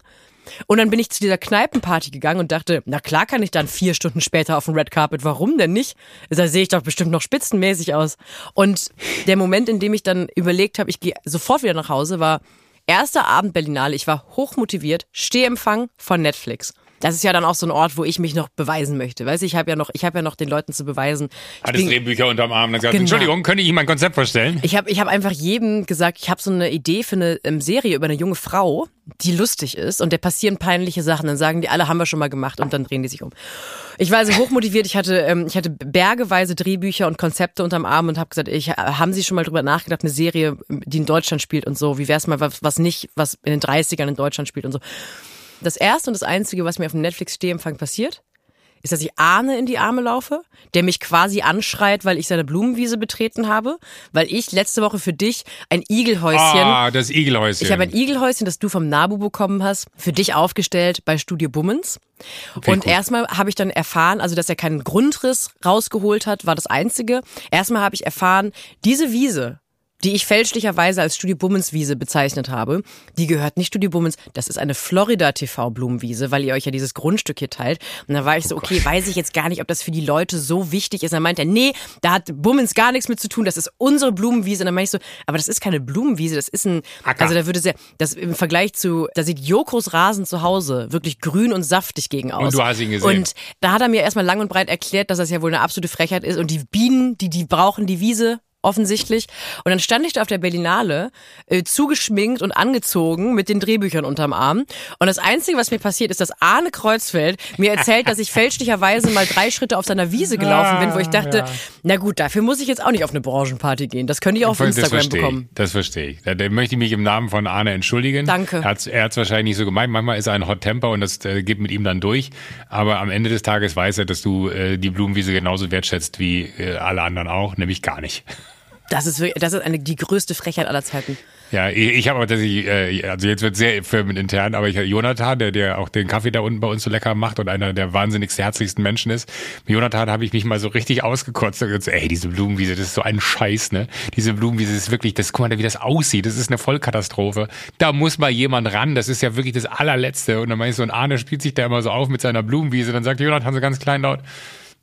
S2: und dann bin ich zu dieser Kneipenparty gegangen und dachte, na klar kann ich dann vier Stunden später auf dem Red Carpet. Warum denn nicht? Da sehe ich doch bestimmt noch spitzenmäßig aus. Und der Moment, in dem ich dann überlegt habe, ich gehe sofort wieder nach Hause, war erster Abend Berlinale. Ich war hochmotiviert, Stehempfang von Netflix. Das ist ja dann auch so ein Ort, wo ich mich noch beweisen möchte. Weißt du, ich habe ja noch, ich habe ja noch den Leuten zu beweisen. Ich
S1: Hattest
S2: bin-
S1: Drehbücher unterm Arm. Dann gesagt,
S2: Genau.
S1: Entschuldigung, könnte ich Ihnen mein Konzept vorstellen?
S2: ich habe ich hab einfach jedem gesagt, ich habe so eine Idee für eine ähm, Serie über eine junge Frau, die lustig ist und der passieren peinliche Sachen. Dann sagen die, alle haben wir schon mal gemacht und dann drehen die sich um. Ich war also hochmotiviert, ich hatte, ähm, ich hatte bergeweise Drehbücher und Konzepte unterm Arm und habe gesagt, ich, äh, haben Sie schon mal drüber nachgedacht, eine Serie, die in Deutschland spielt und so, wie wär's mal was, was nicht, was in den 30ern in Deutschland spielt und so. Das erste und das einzige, was mir auf dem Netflix-Stehempfang passiert, ist, dass ich Arne in die Arme laufe, der mich quasi anschreit, weil ich seine Blumenwiese betreten habe, weil ich letzte Woche für dich ein Igelhäuschen.
S1: Ah, das Igelhäuschen.
S2: Ich habe ein Igelhäuschen, das du vom Nabu bekommen hast, für dich aufgestellt bei Studio Bummens. Und
S1: gut.
S2: erstmal habe ich dann erfahren, also dass er keinen Grundriss rausgeholt hat, war das Einzige. Erstmal habe ich erfahren, diese Wiese, die ich fälschlicherweise als Studio Bummens Wiese bezeichnet habe, die gehört nicht Studio Bummens, das ist eine Florida TV Blumenwiese, weil ihr euch ja dieses Grundstück hier teilt. Und dann war ich so,
S1: Oh
S2: okay, weiß ich jetzt gar nicht, ob das für die Leute so wichtig ist. Dann meint er, nee, da hat Bummens gar nichts mit zu tun, das ist unsere Blumenwiese. Und dann meinte ich so, aber das ist keine Blumenwiese, das ist ein,
S1: Acker.
S2: also da würde sehr, das im Vergleich zu, da sieht Jokos Rasen zu Hause wirklich grün und saftig gegen aus.
S1: Und du hast ihn gesehen.
S2: Und da hat er mir erstmal lang und breit erklärt, dass das ja wohl eine absolute Frechheit ist und die Bienen, die, die brauchen die Wiese offensichtlich. Und dann stand ich da auf der Berlinale, äh, zugeschminkt und angezogen mit den Drehbüchern unterm Arm. Und das Einzige, was mir passiert, ist, dass Arne Kreuzfeld mir erzählt, dass ich fälschlicherweise mal drei Schritte auf seiner Wiese gelaufen bin, wo ich dachte, na gut, dafür muss ich jetzt auch nicht auf eine Branchenparty gehen. Das könnte ich auch auf
S1: das
S2: Instagram
S1: verstehe
S2: bekommen.
S1: Ich, das verstehe ich. Da, da möchte ich mich im Namen von Arne entschuldigen.
S2: Danke.
S1: Er hat es wahrscheinlich nicht so gemeint. Manchmal ist er ein Hot Temper und das äh, geht mit ihm dann durch. Aber am Ende des Tages weiß er, dass du äh, die Blumenwiese genauso wertschätzt wie äh, alle anderen auch, nämlich gar nicht.
S2: Das ist wirklich, das ist eine, die größte Frechheit aller Zeiten.
S1: Ja, ich, ich habe aber tatsächlich, äh, also jetzt wird sehr firmenintern, aber ich Jonathan, der, der auch den Kaffee da unten bei uns so lecker macht und einer der wahnsinnigst herzlichsten Menschen ist. Mit Jonathan habe ich mich mal so richtig ausgekotzt und gesagt, ey, diese Blumenwiese, das ist so ein Scheiß, ne? Diese Blumenwiese ist wirklich, das, guck mal, wie das aussieht, das ist eine Vollkatastrophe. Da muss mal jemand ran, das ist ja wirklich das allerletzte. Und dann meine ich so, und Arne spielt sich da immer so auf mit seiner Blumenwiese. Dann sagt Jonathan so ganz kleinlaut,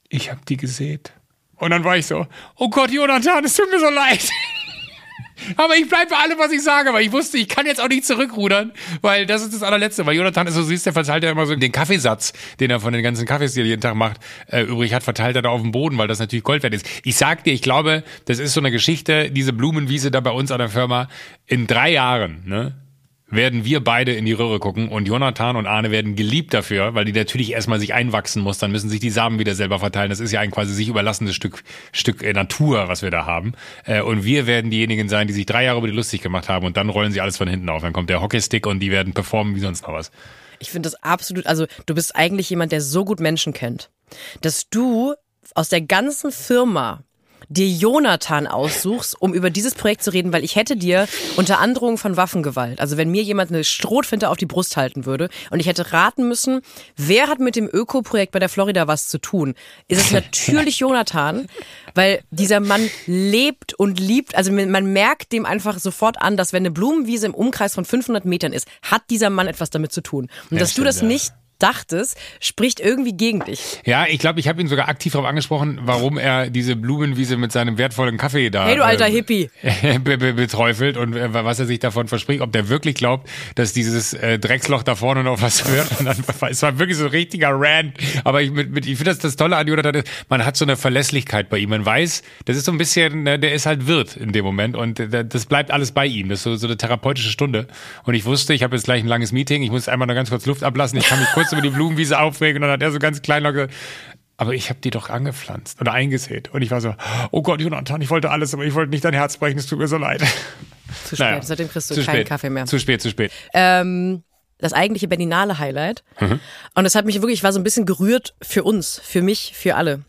S1: ich habe die gesät. Und dann war ich so, oh Gott, Jonathan, es tut mir so leid. Aber ich bleibe bei allem, was ich sage, weil ich wusste, ich kann jetzt auch nicht zurückrudern, weil das ist das allerletzte. Weil Jonathan ist so süß, der verteilt ja immer so den Kaffeesatz, den er von den ganzen Kaffees, die er jeden Tag macht, äh, übrig hat, verteilt er da auf dem Boden, weil das natürlich Gold wert ist. Ich sag dir, ich glaube, das ist so eine Geschichte, diese Blumenwiese da bei uns an der Firma, in drei Jahren, ne? Werden wir beide in die Röhre gucken und Jonathan und Arne werden geliebt dafür, weil die natürlich erstmal sich einwachsen muss, dann müssen sich die Samen wieder selber verteilen. Das ist ja ein quasi sich überlassenes Stück, Stück äh, Natur, was wir da haben. Äh, Und wir werden diejenigen sein, die sich drei Jahre über die lustig gemacht haben und dann rollen sie alles von hinten auf. Dann kommt der Hockeystick und die werden performen wie sonst noch was.
S2: Ich finde das absolut, also du bist eigentlich jemand, der so gut Menschen kennt, dass du aus der ganzen Firma dir Jonathan aussuchst, um über dieses Projekt zu reden, weil ich hätte dir unter Androhung von Waffengewalt, also wenn mir jemand eine Strohfinte auf die Brust halten würde und ich hätte raten müssen, wer hat mit dem Öko-Projekt bei der Florida was zu tun, ist es natürlich Jonathan, weil dieser Mann lebt und liebt, also man merkt dem einfach sofort an, dass wenn eine Blumenwiese im Umkreis von 500 Metern ist, hat dieser Mann etwas damit zu tun. Und
S1: Ja,
S2: dass du
S1: stimmt,
S2: das
S1: ja.
S2: nicht dachtest, spricht irgendwie gegen dich.
S1: Ja, ich glaube, ich habe ihn sogar aktiv darauf angesprochen, warum er diese Blumenwiese mit seinem wertvollen Kaffee da
S2: Hey, du alter
S1: äh,
S2: Hippie.
S1: be be beträufelt und äh, was er sich davon verspricht, ob der wirklich glaubt, dass dieses äh, Drecksloch da vorne noch was wird. Und dann, es war wirklich so ein richtiger Rant. Aber ich, mit, mit, ich finde das, das Tolle an Jonathan ist, man hat so eine Verlässlichkeit bei ihm. Man weiß, das ist so ein bisschen, ne, der ist halt Wirt in dem Moment und äh, das bleibt alles bei ihm. Das ist so, so eine therapeutische Stunde. Und ich wusste, ich habe jetzt gleich ein langes Meeting, ich muss einmal noch ganz kurz Luft ablassen, ich kann mich kurz über die Blumenwiese aufregen und dann hat er so ganz klein noch gesagt, aber ich habe die doch angepflanzt oder eingesät. Und ich war so, oh Gott, Jonathan, ich wollte alles, aber ich wollte nicht dein Herz brechen, es tut mir so leid.
S2: Zu spät. Seitdem kriegst du
S1: zu
S2: keinen
S1: spät.
S2: Kaffee mehr.
S1: Zu spät, zu spät.
S2: ähm, das eigentliche Berlinale Highlight. Und das hat mich wirklich, ich war so ein bisschen gerührt für uns, für mich, für alle.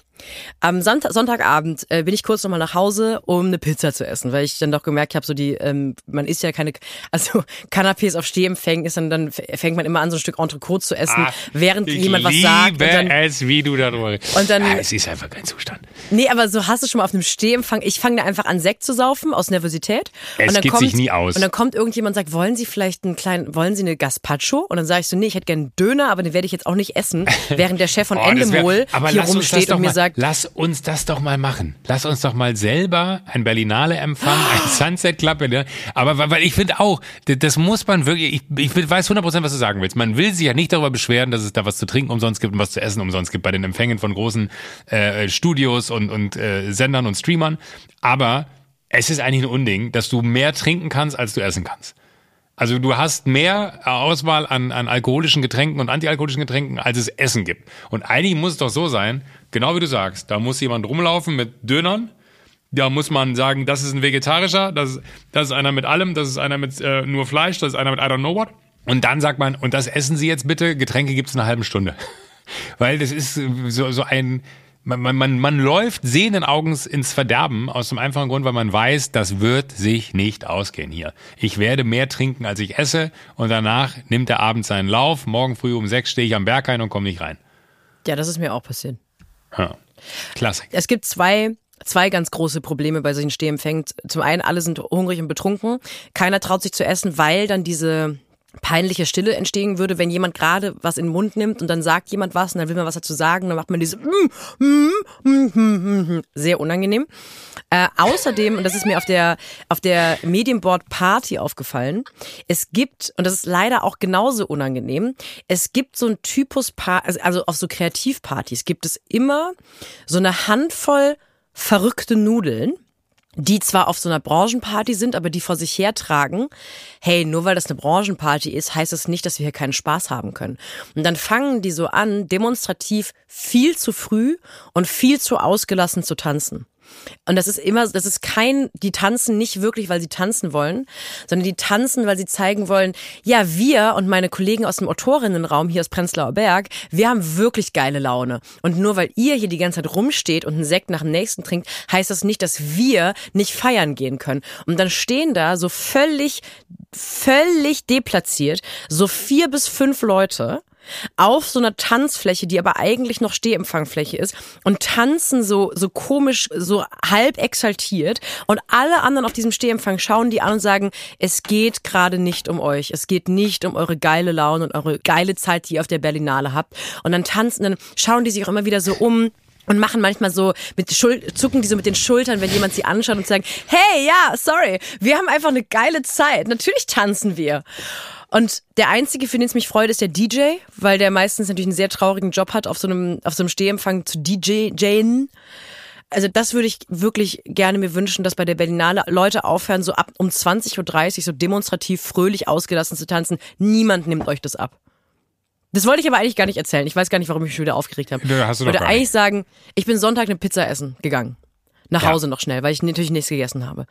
S2: Am Sonntag, Sonntagabend äh, bin ich kurz nochmal nach Hause, um eine Pizza zu essen, weil ich dann doch gemerkt habe, so die, ähm, man isst ja keine, also Canapés auf Stehempfängen ist dann, dann fängt man immer an, so ein Stück Entrecote zu essen,
S1: Ah,
S2: während
S1: ich
S2: jemand was
S1: liebe
S2: sagt. Und dann,
S1: es, wie du darüber.
S2: Und dann-
S1: ja, es ist einfach kein Zustand.
S2: Nee, aber so hast du schon mal auf einem Stehempfang. Ich fange da einfach an, Sekt zu saufen aus Nervosität.
S1: Es
S2: und dann
S1: geht
S2: kommt,
S1: sich nie aus.
S2: Und dann kommt irgendjemand und sagt, wollen Sie vielleicht einen kleinen, wollen Sie eine Gazpacho? Und dann sage ich so, nee, ich hätte gerne einen Döner, aber den werde ich jetzt auch nicht essen, während der Chef von
S1: Oh, wär-
S2: Endemol
S1: aber
S2: hier rumsteht und mir sagt,
S1: lass uns das doch mal machen. Lass uns doch mal selber ein Berlinale Empfang, ein Sunset Club. Ne? Aber weil weil ich finde auch, das muss man wirklich, ich, ich weiß 100%, was du sagen willst. Man will sich ja nicht darüber beschweren, dass es da was zu trinken umsonst gibt und was zu essen umsonst gibt bei den Empfängen von großen äh, Studios und, und äh, Sendern und Streamern. Aber es ist eigentlich ein Unding, dass du mehr trinken kannst, als du essen kannst. Also du hast mehr Auswahl an, an alkoholischen Getränken und antialkoholischen Getränken, als es Essen gibt. Und eigentlich muss es doch so sein, genau wie du sagst, da muss jemand rumlaufen mit Dönern, da muss man sagen, das ist ein Vegetarischer, das, das ist einer mit allem, das ist einer mit äh, nur Fleisch, das ist einer mit I don't know what. Und dann sagt man, und das essen Sie jetzt bitte, Getränke gibt's in einer halben Stunde. Weil das ist so, so ein, man, man, man, man läuft sehenden Augens ins Verderben aus dem einfachen Grund, weil man weiß, das wird sich nicht ausgehen hier. Ich werde mehr trinken, als ich esse und danach nimmt der Abend seinen Lauf. Morgen früh um sechs stehe ich am Berg ein und komme nicht rein.
S2: Ja, das ist mir auch passiert.
S1: Ja. Klassik.
S2: Es gibt zwei zwei ganz große Probleme bei solchen Stehempfängen. Zum einen, alle sind hungrig und betrunken. Keiner traut sich zu essen, weil dann diese peinliche Stille entstehen würde, wenn jemand gerade was in den Mund nimmt und dann sagt jemand was und dann will man was dazu sagen, dann macht man diese mm, mm, mm, sehr unangenehm. Äh, außerdem, und das ist mir auf der auf der Medienboard Party aufgefallen, es gibt und das ist leider auch genauso unangenehm. Es gibt so ein Typus also auf so Kreativpartys gibt es immer so eine Handvoll verrückte Nudeln, die zwar auf so einer Branchenparty sind, aber die vor sich hertragen, hey, nur weil das eine Branchenparty ist, heißt es das nicht, dass wir hier keinen Spaß haben können. Und dann fangen die so an, demonstrativ viel zu früh und viel zu ausgelassen zu tanzen. Und das ist immer, das ist kein, die tanzen nicht wirklich, weil sie tanzen wollen, sondern die tanzen, weil sie zeigen wollen, ja, wir und meine Kollegen aus dem Autorinnenraum hier aus Prenzlauer Berg, wir haben wirklich geile Laune. Und nur weil ihr hier die ganze Zeit rumsteht und einen Sekt nach dem nächsten trinkt, heißt das nicht, dass wir nicht feiern gehen können. Und dann stehen da so völlig, völlig deplatziert, so vier bis fünf Leute, auf so einer Tanzfläche, die aber eigentlich noch Stehempfangfläche ist und tanzen so, so komisch, so halb exaltiert und alle anderen auf diesem Stehempfang schauen die an und sagen, es geht gerade nicht um euch. Es geht nicht um eure geile Laune und eure geile Zeit, die ihr auf der Berlinale habt. Und dann tanzen, dann schauen die sich auch immer wieder so um und machen manchmal so mit Schul zucken die so mit den Schultern, wenn jemand sie anschaut und sagen, hey, ja, sorry, wir haben einfach eine geile Zeit. Natürlich tanzen wir. Und der einzige, für den es mich freut, ist der DJ, weil der meistens natürlich einen sehr traurigen Job hat, auf so einem, auf so einem Stehempfang zu DJen. Also das würde ich wirklich gerne mir wünschen, dass bei der Berlinale Leute aufhören, so ab um 20.30 Uhr so demonstrativ fröhlich ausgelassen zu tanzen. Niemand nimmt euch das ab. Das wollte ich aber eigentlich gar nicht erzählen. Ich weiß gar nicht, warum ich mich wieder aufgeregt habe.
S1: Ja, hast du
S2: ich wollte
S1: doch
S2: eigentlich sagen, ich bin Sonntag eine Pizza essen gegangen nach
S1: Ja.
S2: Hause noch schnell, weil ich natürlich nichts gegessen habe.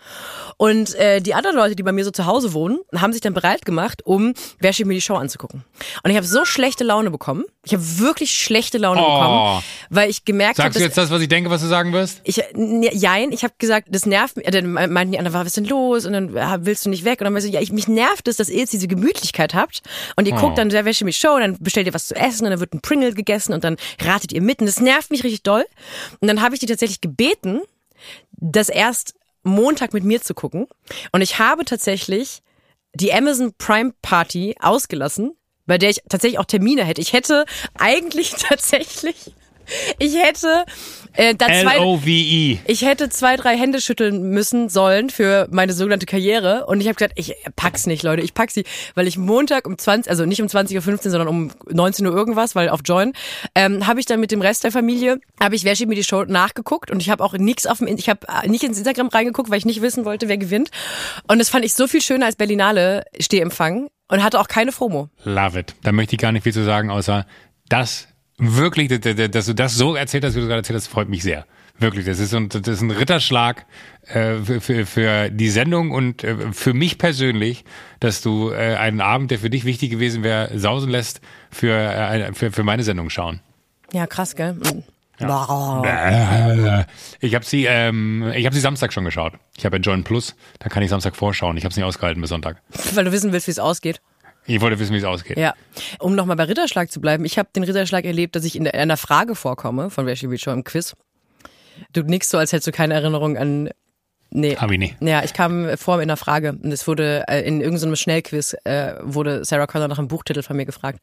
S2: Und äh, die anderen Leute, die bei mir so zu Hause wohnen, haben sich dann bereit gemacht, um Wer steht mir die Show anzugucken. Und ich habe so schlechte Laune bekommen. Ich habe wirklich schlechte Laune
S1: Oh.
S2: bekommen, weil ich gemerkt habe,
S1: Sagst du jetzt das, was ich denke, was du sagen wirst?
S2: ich, ne, jein, ich habe gesagt, das nervt mich. Dann meinten die anderen, was ist denn los? Und dann äh, willst du nicht weg? Und dann meinte ich, ja, ich, mich nervt es, dass ihr jetzt diese Gemütlichkeit habt. Und ihr
S1: Oh.
S2: guckt dann der Wäsche mich Show, und dann bestellt ihr was zu essen und dann wird ein Pringle gegessen und dann ratet ihr mitten. Das nervt mich richtig doll. Und dann habe ich die tatsächlich gebeten, das erst Montag mit mir zu gucken. Und ich habe tatsächlich die Amazon Prime Party ausgelassen, bei der ich tatsächlich auch Termine hätte. Ich hätte eigentlich tatsächlich, ich hätte äh,
S1: L-O-V-E.
S2: ich hätte zwei, drei Hände schütteln müssen sollen für meine sogenannte Karriere. Und ich habe gesagt, ich pack's nicht, Leute. Ich pack sie, weil ich Montag um 20, also nicht um 20.15 Uhr, sondern um 19 Uhr irgendwas, weil auf Join, ähm, habe ich dann mit dem Rest der Familie, habe ich Wer mir die Show nachgeguckt und ich habe auch nichts auf dem, ich habe nicht ins Instagram reingeguckt, weil ich nicht wissen wollte, wer gewinnt. Und das fand ich so viel schöner als Berlinale Stehempfang und hatte auch keine FOMO.
S1: Love it. Da möchte ich gar nicht viel zu sagen, außer das wirklich, dass- du das so erzählt hast, wie du gerade erzählt hast, freut mich sehr. Wirklich, das ist, ein- das ist ein Ritterschlag äh, für, für, für die Sendung und äh, für mich persönlich, dass du äh, einen Abend, der für dich wichtig gewesen wäre, sausen lässt, für, äh, für, für meine Sendung schauen.
S2: Ja, krass, gell?
S1: Äh, Ich habe sie, ähm, ich habe sie Samstag schon geschaut. Ich habe ja Join Plus, da kann ich Samstag vorschauen. Ich habe es nicht ausgehalten bis Sonntag.
S2: Weil du wissen willst, wie es ausgeht.
S1: Ich wollte wissen, wie es ausgeht.
S2: Ja, um nochmal bei Ritterschlag zu bleiben. Ich habe den Ritterschlag erlebt, dass ich in einer Frage vorkomme von Wer die Show im Quiz. Du nickst so, als hättest du keine Erinnerung an. Nee.
S1: Hab ich nicht.
S2: Ja, ich kam vor in einer Frage und es wurde äh, in irgendeinem Schnellquiz äh, wurde Sarah Connor nach einem Buchtitel von mir gefragt.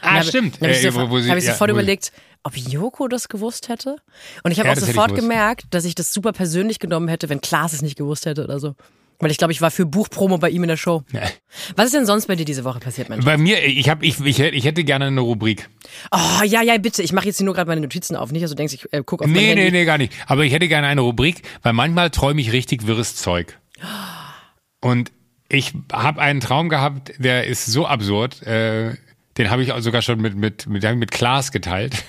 S1: Ah,
S2: hab-
S1: stimmt.
S2: Habe ich,
S1: Äh,
S2: sofort,
S1: wo- wo sie-
S2: hab ich
S1: ja,
S2: sofort überlegt, ob Joko das gewusst hätte. Und ich habe
S1: Ja,
S2: auch sofort gemerkt, dass ich das super persönlich genommen hätte, wenn Klaas es nicht gewusst hätte oder so. Weil ich glaube, ich war für Buchpromo bei ihm in der Show.
S1: Ja.
S2: Was ist denn sonst bei dir diese Woche passiert, Mensch?
S1: Bei mir, ich habe, ich, ich, hätte- ich hätte gerne eine Rubrik.
S2: Oh, ja, ja, bitte. Ich mache jetzt hier nur gerade meine Notizen auf. Nicht, dass du denkst, ich äh, guck auf
S1: Nee, nee, nee, gar nicht. Aber ich hätte gerne eine Rubrik, weil manchmal träume ich richtig wirres Zeug. Und ich habe einen Traum gehabt, der ist so absurd, äh, den habe ich auch sogar schon mit, mit, mit, mit Klaas geteilt.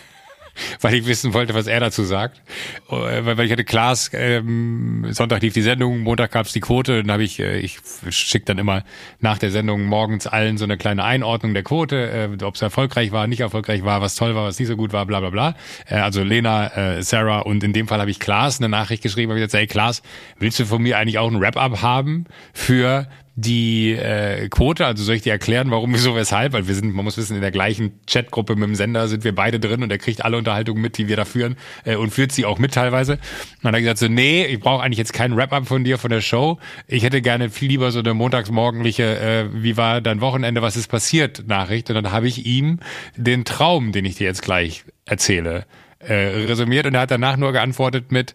S1: weil ich wissen wollte, was er dazu sagt. Äh, weil ich hatte Klaas, ähm, Sonntag lief die Sendung, Montag gab's die Quote, dann habe ich, äh, ich schicke dann immer nach der Sendung morgens allen so eine kleine Einordnung der Quote, äh, ob es erfolgreich war, nicht erfolgreich war, was toll war, was nicht so gut war, bla bla bla. Äh, also Lena, äh, Sarah und in dem Fall habe ich Klaas eine Nachricht geschrieben, habe ich gesagt, ey Klaas, willst du von mir eigentlich auch ein Wrap-up haben für die äh, Quote, also soll ich dir erklären, warum, wieso, weshalb, weil wir sind, man muss wissen, in der gleichen Chatgruppe mit dem Sender sind wir beide drin und er kriegt alle Unterhaltungen mit, die wir da führen äh, und führt sie auch mit teilweise. Und dann hat er gesagt so, nee, ich brauche eigentlich jetzt keinen Wrap-up von dir, von der Show. Ich hätte gerne viel lieber so eine montagsmorgendliche, äh, wie war dein Wochenende, was ist passiert, Nachricht. Und dann habe ich ihm den Traum, den ich dir jetzt gleich erzähle, äh, resümiert und er hat danach nur geantwortet mit,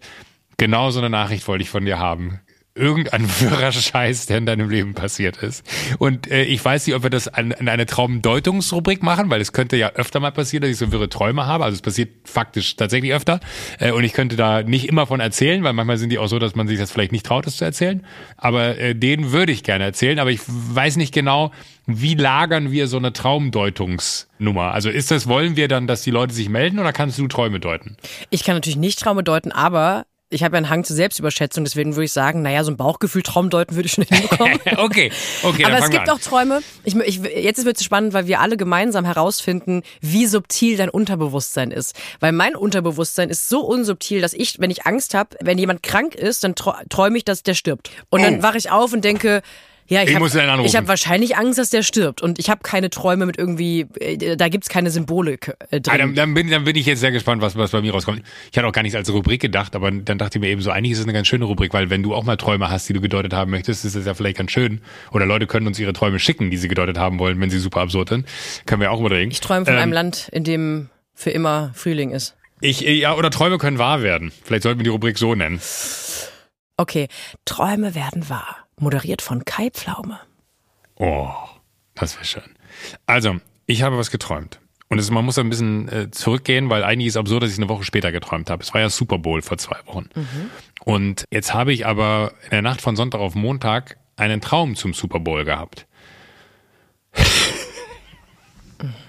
S1: genau so eine Nachricht wollte ich von dir haben irgendein wirrer Scheiß, der in deinem Leben passiert ist. Und äh, ich weiß nicht, ob wir das an, an eine Traumdeutungsrubrik machen, weil es könnte ja öfter mal passieren, dass ich so wirre Träume habe. Also es passiert faktisch tatsächlich öfter. Äh, und ich könnte da nicht immer von erzählen, weil manchmal sind die auch so, dass man sich das vielleicht nicht traut, das zu erzählen. Aber äh, den würde ich gerne erzählen. Aber ich weiß nicht genau, wie lagern wir so eine Traumdeutungsnummer? Also ist das, wollen wir dann, dass die Leute sich melden oder kannst du Träume deuten?
S2: Ich kann natürlich nicht Träume deuten, aber ich habe ja einen Hang zur Selbstüberschätzung, deswegen würde ich sagen, naja, so ein Bauchgefühl Traum deuten würde ich schon hinbekommen.
S1: okay, okay.
S2: Aber es gibt auch Träume. Ich, ich, jetzt wird es spannend, weil wir alle gemeinsam herausfinden, wie subtil dein Unterbewusstsein ist. Weil mein Unterbewusstsein ist so unsubtil, dass ich, wenn ich Angst habe, wenn jemand krank ist, dann träume ich, dass der stirbt. Und dann oh. wache ich auf und denke, ja, ich, ich habe hab wahrscheinlich Angst, dass der stirbt. Und ich habe keine Träume mit irgendwie, äh, da gibt's keine Symbolik äh, drin. Ah,
S1: dann, dann, bin, dann bin ich jetzt sehr gespannt, was, was bei mir rauskommt. Ich hatte auch gar nichts als Rubrik gedacht, aber dann dachte ich mir eben so, eigentlich ist es eine ganz schöne Rubrik, weil wenn du auch mal Träume hast, die du gedeutet haben möchtest, ist es ja vielleicht ganz schön. Oder Leute können uns ihre Träume schicken, die sie gedeutet haben wollen, wenn sie super absurd sind. Können wir auch überlegen.
S2: Ich träume von ähm, einem Land, in dem für immer Frühling ist.
S1: Ich, ja, oder Träume können wahr werden. Vielleicht sollten wir die Rubrik so nennen.
S2: Okay, Träume werden wahr. Moderiert von Kai Pflaume.
S1: Oh, das wäre schön. Also, ich habe was geträumt. Und es, man muss ein bisschen äh, zurückgehen, weil eigentlich ist es absurd, dass ich eine Woche später geträumt habe. Es war ja Super Bowl vor zwei Wochen. Mhm. Und jetzt habe ich aber in der Nacht von Sonntag auf Montag einen Traum zum Super Bowl gehabt.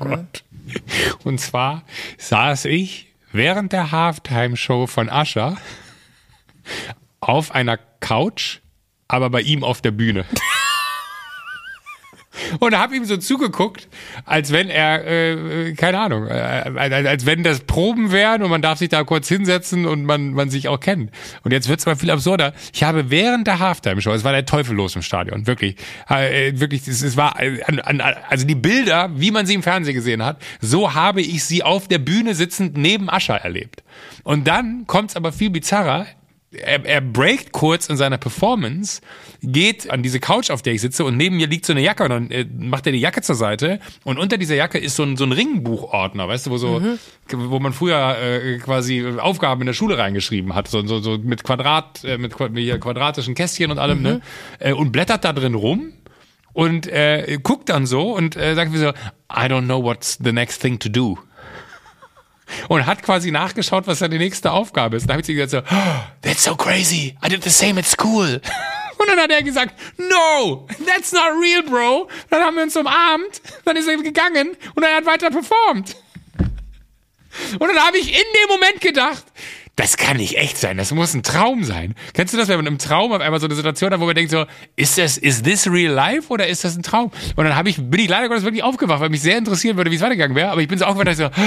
S1: Mhm. Und zwar saß ich während der Halftime-Show von Ascher auf einer Couch, aber bei ihm auf der Bühne. und habe ihm so zugeguckt, als wenn er, äh, keine Ahnung, äh, als wenn das Proben wären und man darf sich da kurz hinsetzen und man, man sich auch kennt. Und jetzt wird's mal viel absurder. Ich habe während der Halftime-Show, es war der Teufel los im Stadion, wirklich, äh, wirklich, es, es war, äh, also die Bilder, wie man sie im Fernsehen gesehen hat, so habe ich sie auf der Bühne sitzend neben Ascher erlebt. Und dann kommt's aber viel bizarrer er, er breakt kurz in seiner Performance, geht an diese Couch, auf der ich sitze, und neben mir liegt so eine Jacke und dann äh, macht er die Jacke zur Seite und unter dieser Jacke ist so ein, so ein Ringbuchordner, weißt du, wo so, mhm. wo man früher äh, quasi Aufgaben in der Schule reingeschrieben hat, so, so, so mit Quadrat, äh, mit quadratischen Kästchen und allem, ne? mhm. ne? Äh, und blättert da drin rum und äh, guckt dann so und äh, sagt wie so, I don't know what's the next thing to do und hat quasi nachgeschaut, was seine nächste Aufgabe ist. Und dann habe ich sie gesagt so, oh, that's so crazy. I did the same at school. Und dann hat er gesagt, no, that's not real, bro. Dann haben wir uns umarmt, dann ist er gegangen und er hat weiter performt. Und dann habe ich in dem Moment gedacht, das kann nicht echt sein, das muss ein Traum sein. Kennst du das, wenn man im Traum auf einmal so eine Situation hat, wo man denkt so, ist das, is this real life oder ist das ein Traum? Und dann habe ich, bin ich leider Gottes wirklich aufgewacht, weil mich sehr interessieren würde, wie es weitergegangen wäre, aber ich bin so aufgewacht, dass ich so,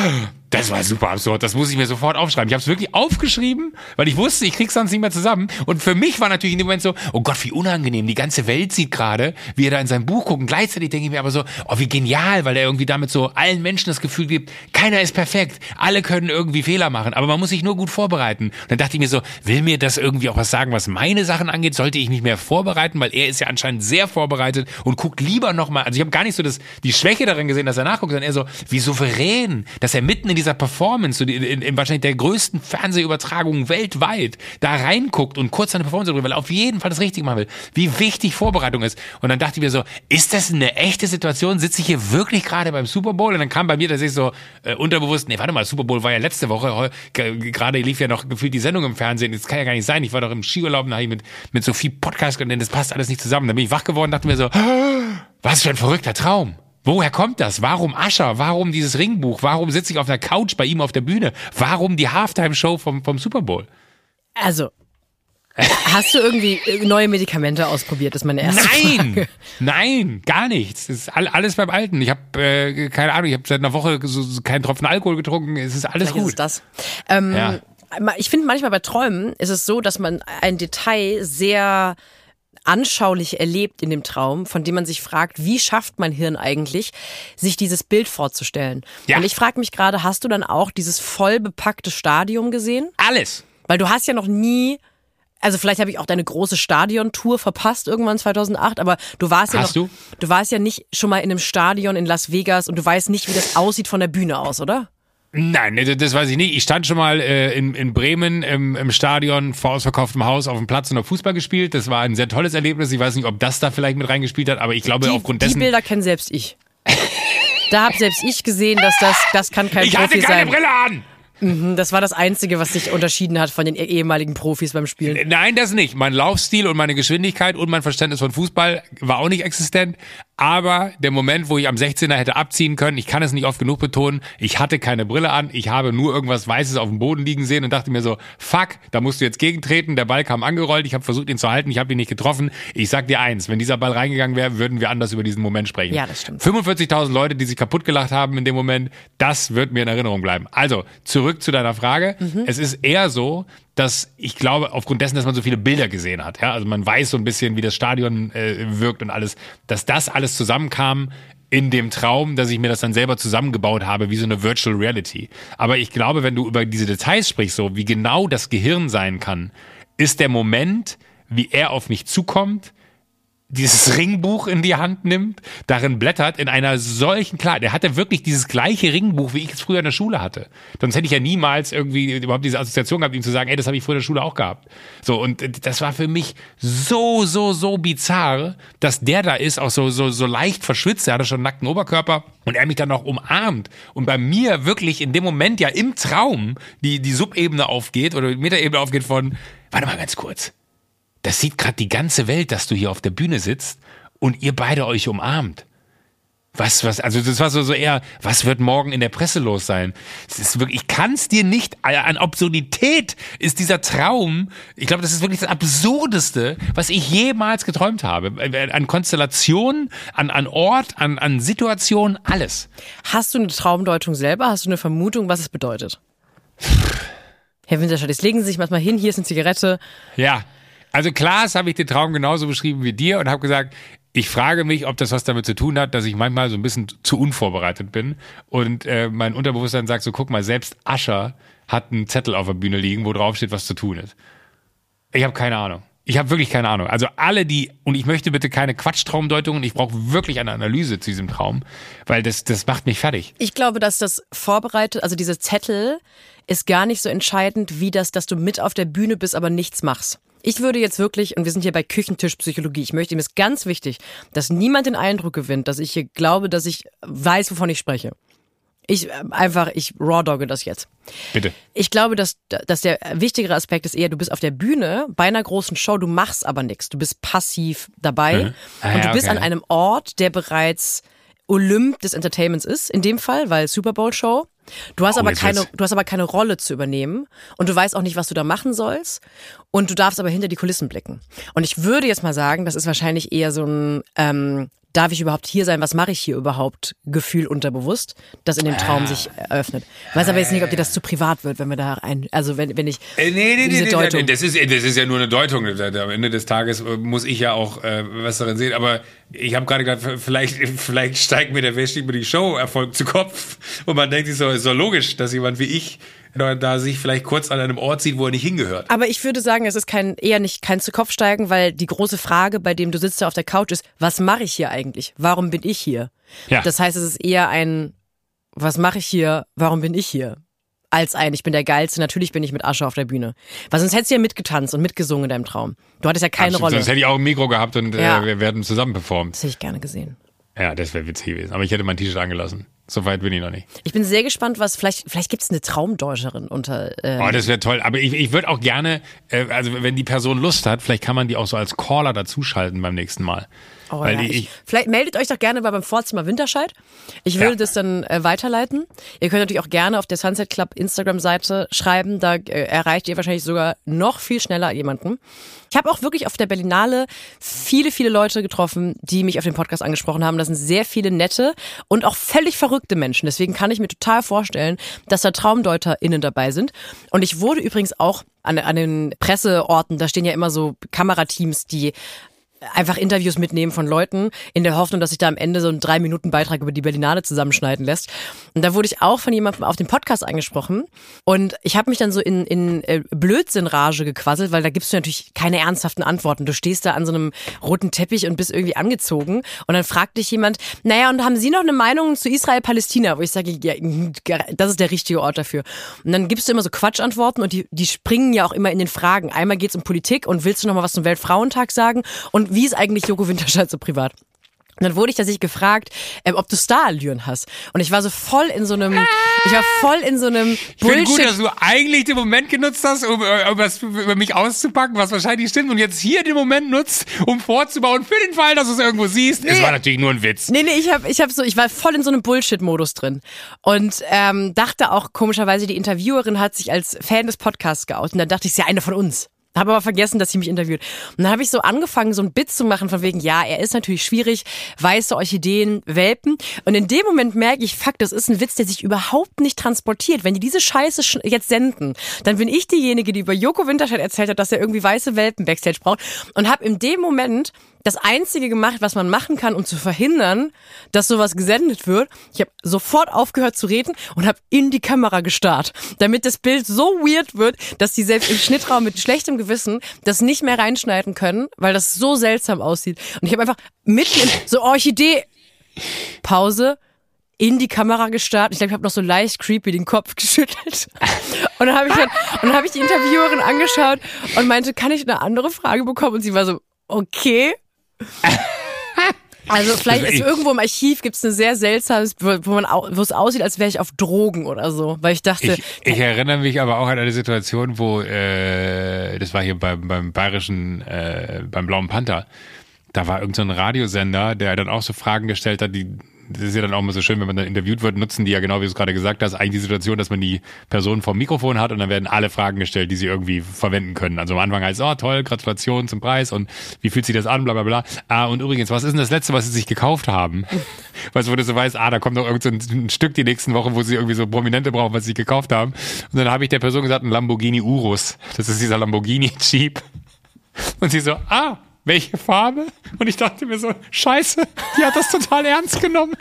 S1: das war super absurd, das muss ich mir sofort aufschreiben. Ich habe es wirklich aufgeschrieben, weil ich wusste, ich krieg's sonst nicht mehr zusammen. Und für mich war natürlich in dem Moment so, oh Gott, wie unangenehm, die ganze Welt sieht gerade, wie er da in sein Buch guckt. Und gleichzeitig denke ich mir aber so, oh, wie genial, weil er irgendwie damit so allen Menschen das Gefühl gibt, keiner ist perfekt, alle können irgendwie Fehler machen, aber man muss sich nur gut vorbereiten. Und dann dachte ich mir so, will mir das irgendwie auch was sagen, was meine Sachen angeht? Sollte ich mich mehr vorbereiten, weil er ist ja anscheinend sehr vorbereitet und guckt lieber nochmal, also ich habe gar nicht so das, die Schwäche darin gesehen, dass er nachguckt, sondern eher so, wie souverän, dass er mitten in dieser Performance, in, in, in wahrscheinlich der größten Fernsehübertragung weltweit, da reinguckt und kurz seine Performance darüber, weil er auf jeden Fall das Richtige machen will. Wie wichtig Vorbereitung ist. Und dann dachte ich mir so, ist das eine echte Situation? Sitze ich hier wirklich gerade beim Super Bowl? Und dann kam bei mir, dass ich so äh, unterbewusst, nee, warte mal, Super Bowl war ja letzte Woche, gerade lief ja noch gefühlt die Sendung im Fernsehen. Das kann ja gar nicht sein. Ich war doch im Skiurlaub und habe ich mit, mit viel Podcast und das passt alles nicht zusammen. Dann bin ich wach geworden, dachte mir so, was für ein verrückter Traum. Woher kommt das? Warum Ascher? Warum dieses Ringbuch? Warum sitze ich auf der Couch bei ihm auf der Bühne? Warum die Halftime-Show vom, vom Super Bowl?
S2: Also, hast du irgendwie neue Medikamente ausprobiert, ist meine erste
S1: Nein,
S2: Frage.
S1: nein, gar nichts. Es ist all- alles beim Alten. Ich habe äh, keine Ahnung, ich habe seit einer Woche so, so keinen Tropfen Alkohol getrunken. Es ist alles
S2: Vielleicht ist
S1: gut.
S2: das. Ähm,
S1: Ja.
S2: Ich finde manchmal bei Träumen ist es so, dass man ein Detail sehr anschaulich erlebt in dem Traum, von dem man sich fragt, wie schafft mein Hirn eigentlich, sich dieses Bild vorzustellen?
S1: Ja.
S2: Und ich frage mich gerade, hast du dann auch dieses voll bepackte Stadium gesehen?
S1: Alles.
S2: Weil du hast ja noch nie, also vielleicht habe ich auch deine große Stadiontour verpasst irgendwann 2008, aber du warst ja
S1: Hast
S2: noch,
S1: du?
S2: du warst ja nicht schon mal in einem Stadion in Las Vegas und du weißt nicht, wie das aussieht von der Bühne aus, oder?
S1: Nein, das- weiß ich nicht. Ich stand schon mal äh, in, in Bremen im, im Stadion vor ausverkauftem Haus auf dem Platz und habe Fußball gespielt. Das war ein sehr tolles Erlebnis. Ich weiß nicht, ob das da vielleicht mit reingespielt hat, aber ich glaube
S2: Die,
S1: aufgrund
S2: die
S1: dessen.
S2: Bilder kenne selbst ich. Da habe selbst ich gesehen, dass das, das kann kein
S1: ich hatte
S2: Profi
S1: keine
S2: sein.
S1: Brille an!
S2: Das war das Einzige, was sich unterschieden hat von den eh- ehemaligen Profis beim Spielen.
S1: Nein, das nicht. Mein Laufstil und meine Geschwindigkeit und mein Verständnis von Fußball war auch nicht existent. Aber der Moment, wo ich am 16er hätte abziehen können, ich kann es nicht oft genug betonen, ich hatte keine Brille an, ich habe nur irgendwas Weißes auf dem Boden liegen sehen und dachte mir so, fuck, da musst du jetzt gegentreten, der Ball kam angerollt, ich habe versucht ihn zu halten, ich habe ihn nicht getroffen. Ich sag dir eins, wenn dieser Ball reingegangen wäre, würden wir anders über diesen Moment sprechen.
S2: Ja, das stimmt.
S1: 45.000 Leute, die sich kaputt gelacht haben in dem Moment, das wird mir in Erinnerung bleiben. Also, zurück zu deiner Frage. Es ist eher so, dass ich glaube, aufgrund dessen, dass man so viele Bilder gesehen hat, ja, also man weiß so ein bisschen, wie das Stadion äh, wirkt und alles, dass das alles zusammenkam in dem Traum, dass ich mir das dann selber zusammengebaut habe, wie so eine Virtual Reality. Aber ich glaube, wenn du über diese Details sprichst, so wie genau das Gehirn sein kann, ist der Moment, wie er auf mich zukommt, dieses Ringbuch in die Hand nimmt, darin blättert, in einer solchen klar, der hatte wirklich dieses gleiche Ringbuch, wie ich es früher in der Schule hatte. Sonst hätte ich ja niemals irgendwie überhaupt diese Assoziation gehabt, ihm zu sagen, ey, das habe ich früher in der Schule auch gehabt. So, und das war für mich so, so, so bizarr, dass der da ist, auch so, so, so leicht verschwitzt, er hatte schon einen nackten Oberkörper und er mich dann noch umarmt und bei mir wirklich in dem Moment ja im Traum die, die Subebene aufgeht oder die Metaebene aufgeht von, warte mal ganz kurz das sieht gerade die ganze Welt, dass du hier auf der Bühne sitzt und ihr beide euch umarmt. Was, was, also das war so, so eher, was wird morgen in der Presse los sein? Es ist wirklich, ich kann es dir nicht, äh, an Absurdität ist dieser Traum, ich glaube, das ist wirklich das Absurdeste, was ich jemals geträumt habe. Äh, An Konstellationen, an, an Ort, an, an Situation, alles.
S2: Hast du eine Traumdeutung selber? Hast du eine Vermutung, was es bedeutet? Herr Winterscheid, jetzt legen Sie sich manchmal hin, hier ist eine Zigarette.
S1: Ja, also Klaas habe ich den Traum genauso beschrieben wie dir und habe gesagt, ich frage mich, ob das was damit zu tun hat, dass ich manchmal so ein bisschen zu unvorbereitet bin und äh, mein Unterbewusstsein sagt so, guck mal, selbst Ascher hat einen Zettel auf der Bühne liegen, wo drauf steht, was zu tun ist. Ich habe keine Ahnung. Ich habe wirklich keine Ahnung. Also alle die, und ich möchte bitte keine Quatschtraumdeutungen, ich brauche wirklich eine Analyse zu diesem Traum, weil das, das macht mich fertig.
S2: Ich glaube, dass das vorbereitet, also diese Zettel ist gar nicht so entscheidend, wie das, dass du mit auf der Bühne bist, aber nichts machst. Ich würde jetzt wirklich, und wir sind hier bei Küchentischpsychologie, ich möchte, ihm ist ganz wichtig, dass niemand den Eindruck gewinnt, dass ich hier glaube, dass ich weiß, wovon ich spreche. Ich äh, einfach, ich raw dogge das jetzt.
S1: Bitte.
S2: Ich glaube, dass, dass der wichtigere Aspekt ist eher, du bist auf der Bühne bei einer großen Show, du machst aber nichts. Du bist passiv dabei
S1: Mhm. Ah,
S2: und du bist
S1: okay.
S2: an einem Ort, der bereits Olymp des Entertainments ist, in dem Fall, weil Super Bowl Show. Du hast
S1: Oh,
S2: aber keine, du hast aber keine Rolle zu übernehmen und du weißt auch nicht, was du da machen sollst und du darfst aber hinter die Kulissen blicken. Und ich würde jetzt mal sagen, das ist wahrscheinlich eher so ein ähm, Darf ich überhaupt hier sein? Was mache ich hier überhaupt? Gefühl unterbewusst, das in dem Traum sich eröffnet. Weiß aber jetzt nicht, ob dir das zu privat wird, wenn wir da rein, also wenn, wenn ich
S1: Äh, nee, nee,
S2: diese
S1: nee,
S2: Deutung.
S1: nee, das ist, das ist ja nur eine Deutung. Am Ende des Tages äh, muss ich ja auch äh, was darin sehen. Aber ich habe gerade gedacht, vielleicht, vielleicht steigt mir der steht mir die Show Erfolg zu Kopf. Und man denkt sich so, ist doch logisch, dass jemand wie ich da, da sich vielleicht kurz an einem Ort sieht, wo er nicht hingehört.
S2: Aber ich würde sagen, es ist kein, eher nicht kein zu Kopf steigen, weil die große Frage, bei dem du sitzt da auf der Couch ist, was mache ich hier eigentlich? Warum bin ich hier?
S1: Ja.
S2: Das heißt, es ist eher ein, was mache ich hier? Warum bin ich hier? Als ein, ich bin der Geilste, natürlich bin ich mit Asche auf der Bühne. Weil sonst hättest du ja mitgetanzt und mitgesungen in deinem Traum. Du hattest ja keine
S1: Absolut.
S2: Rolle.
S1: Sonst hätte ich auch ein Mikro gehabt und
S2: Ja.
S1: äh, wir werden zusammen performt.
S2: Das hätte ich gerne gesehen.
S1: Ja, das wäre witzig gewesen. Aber ich hätte mein T-Shirt angelassen. Soweit bin ich noch nicht.
S2: Ich bin sehr gespannt, was vielleicht, vielleicht gibt es eine Traumdeuterin unter.
S1: Ähm oh, das wäre toll. Aber ich, ich würde auch gerne, äh, also wenn die Person Lust hat, vielleicht kann man die auch so als Caller dazuschalten beim nächsten Mal.
S2: Oh, ja. ich, ich, vielleicht meldet euch doch gerne beim Vorzimmer Winterscheid. Ich würde ja. das dann äh, weiterleiten. Ihr könnt natürlich auch gerne auf der Sunset Club Instagram-Seite schreiben. Da äh, erreicht ihr wahrscheinlich sogar noch viel schneller jemanden. Ich habe auch wirklich auf der Berlinale viele, viele Leute getroffen, die mich auf den Podcast angesprochen haben. Das sind sehr viele nette und auch völlig verrückte Menschen. Deswegen kann ich mir total vorstellen, dass da TraumdeuterInnen dabei sind. Und ich wurde übrigens auch an, an den Presseorten, da stehen ja immer so Kamerateams, die einfach Interviews mitnehmen von Leuten in der Hoffnung, dass sich da am Ende so einen drei Minuten Beitrag über die Berlinale zusammenschneiden lässt. Und da wurde ich auch von jemandem auf dem Podcast angesprochen und ich habe mich dann so in, in äh, Blödsinnrage gequasselt, weil da gibst du natürlich keine ernsthaften Antworten. Du stehst da an so einem roten Teppich und bist irgendwie angezogen und dann fragt dich jemand, naja, und haben Sie noch eine Meinung zu Israel-Palästina? Wo ich sage, ja, das ist der richtige Ort dafür. Und dann gibst du immer so Quatschantworten und die, die springen ja auch immer in den Fragen. Einmal geht's um Politik und willst du noch mal was zum Weltfrauentag sagen und wie ist eigentlich Joko Winterscheid so privat? Und dann wurde ich tatsächlich gefragt, ähm, ob du Starallüren hast. Und ich war so voll in so einem, ich war voll in so einem
S1: Bullshit. Ich gut, dass du eigentlich den Moment genutzt hast, um, äh, um was über mich auszupacken, was wahrscheinlich stimmt, und jetzt hier den Moment nutzt, um vorzubauen für den Fall, dass du es irgendwo siehst. Nee. Es war natürlich nur ein Witz.
S2: Nee, nee, ich hab, ich hab so, ich war voll in so einem Bullshit-Modus drin. Und ähm, dachte auch, komischerweise, die Interviewerin hat sich als Fan des Podcasts geoutet. Und dann dachte ich, sie ist ja eine von uns. Habe aber vergessen, dass sie mich interviewt. Und dann habe ich so angefangen, so ein Bit zu machen von wegen, ja, er ist natürlich schwierig, weiße Orchideen, Welpen. Und in dem Moment merke ich, fuck, das ist ein Witz, der sich überhaupt nicht transportiert. Wenn die diese Scheiße jetzt senden, dann bin ich diejenige, die über Joko Winterscheid erzählt hat, dass er irgendwie weiße Welpen Backstage braucht. Und habe in dem Moment das Einzige gemacht, was man machen kann, um zu verhindern, dass sowas gesendet wird. Ich habe sofort aufgehört zu reden und habe in die Kamera gestarrt, damit das Bild so weird wird, dass die selbst im Schnittraum mit schlechtem Gewissen das nicht mehr reinschneiden können, weil das so seltsam aussieht. Und ich habe einfach mitten in so Orchidee Pause in die Kamera gestarrt. Ich glaube, ich habe noch so leicht creepy den Kopf geschüttelt. Und dann habe ich und dann habe ich die Interviewerin angeschaut und meinte, kann ich eine andere Frage bekommen? Und sie war so, okay. Also vielleicht ist irgendwo im Archiv gibt es eine sehr seltsame, wo man wo es aussieht, als wäre ich auf Drogen oder so, weil ich dachte.
S1: Ich, ich erinnere mich aber auch an eine Situation, wo äh, das war hier beim, beim bayerischen, äh, beim Blauen Panther. Da war irgendein so Radiosender, der dann auch so Fragen gestellt hat, die das ist ja dann auch immer so schön, wenn man dann interviewt wird, nutzen die ja genau, wie du es gerade gesagt hast, eigentlich die Situation, dass man die Person vom Mikrofon hat und dann werden alle Fragen gestellt, die sie irgendwie verwenden können. Also am Anfang heißt, oh toll, Gratulation zum Preis und wie fühlt sich das an, bla bla bla. Ah, und übrigens, was ist denn das Letzte, was sie sich gekauft haben? Weißt du, wo du so weißt, ah, da kommt noch irgend so ein, Stück die nächsten Wochen, wo sie irgendwie so Prominente brauchen, was sie gekauft haben. Und dann habe ich der Person gesagt, ein Lamborghini Urus. Das ist dieser Lamborghini Jeep. Und sie so, ah, welche Farbe? Und ich dachte mir so, scheiße, die hat das total ernst genommen.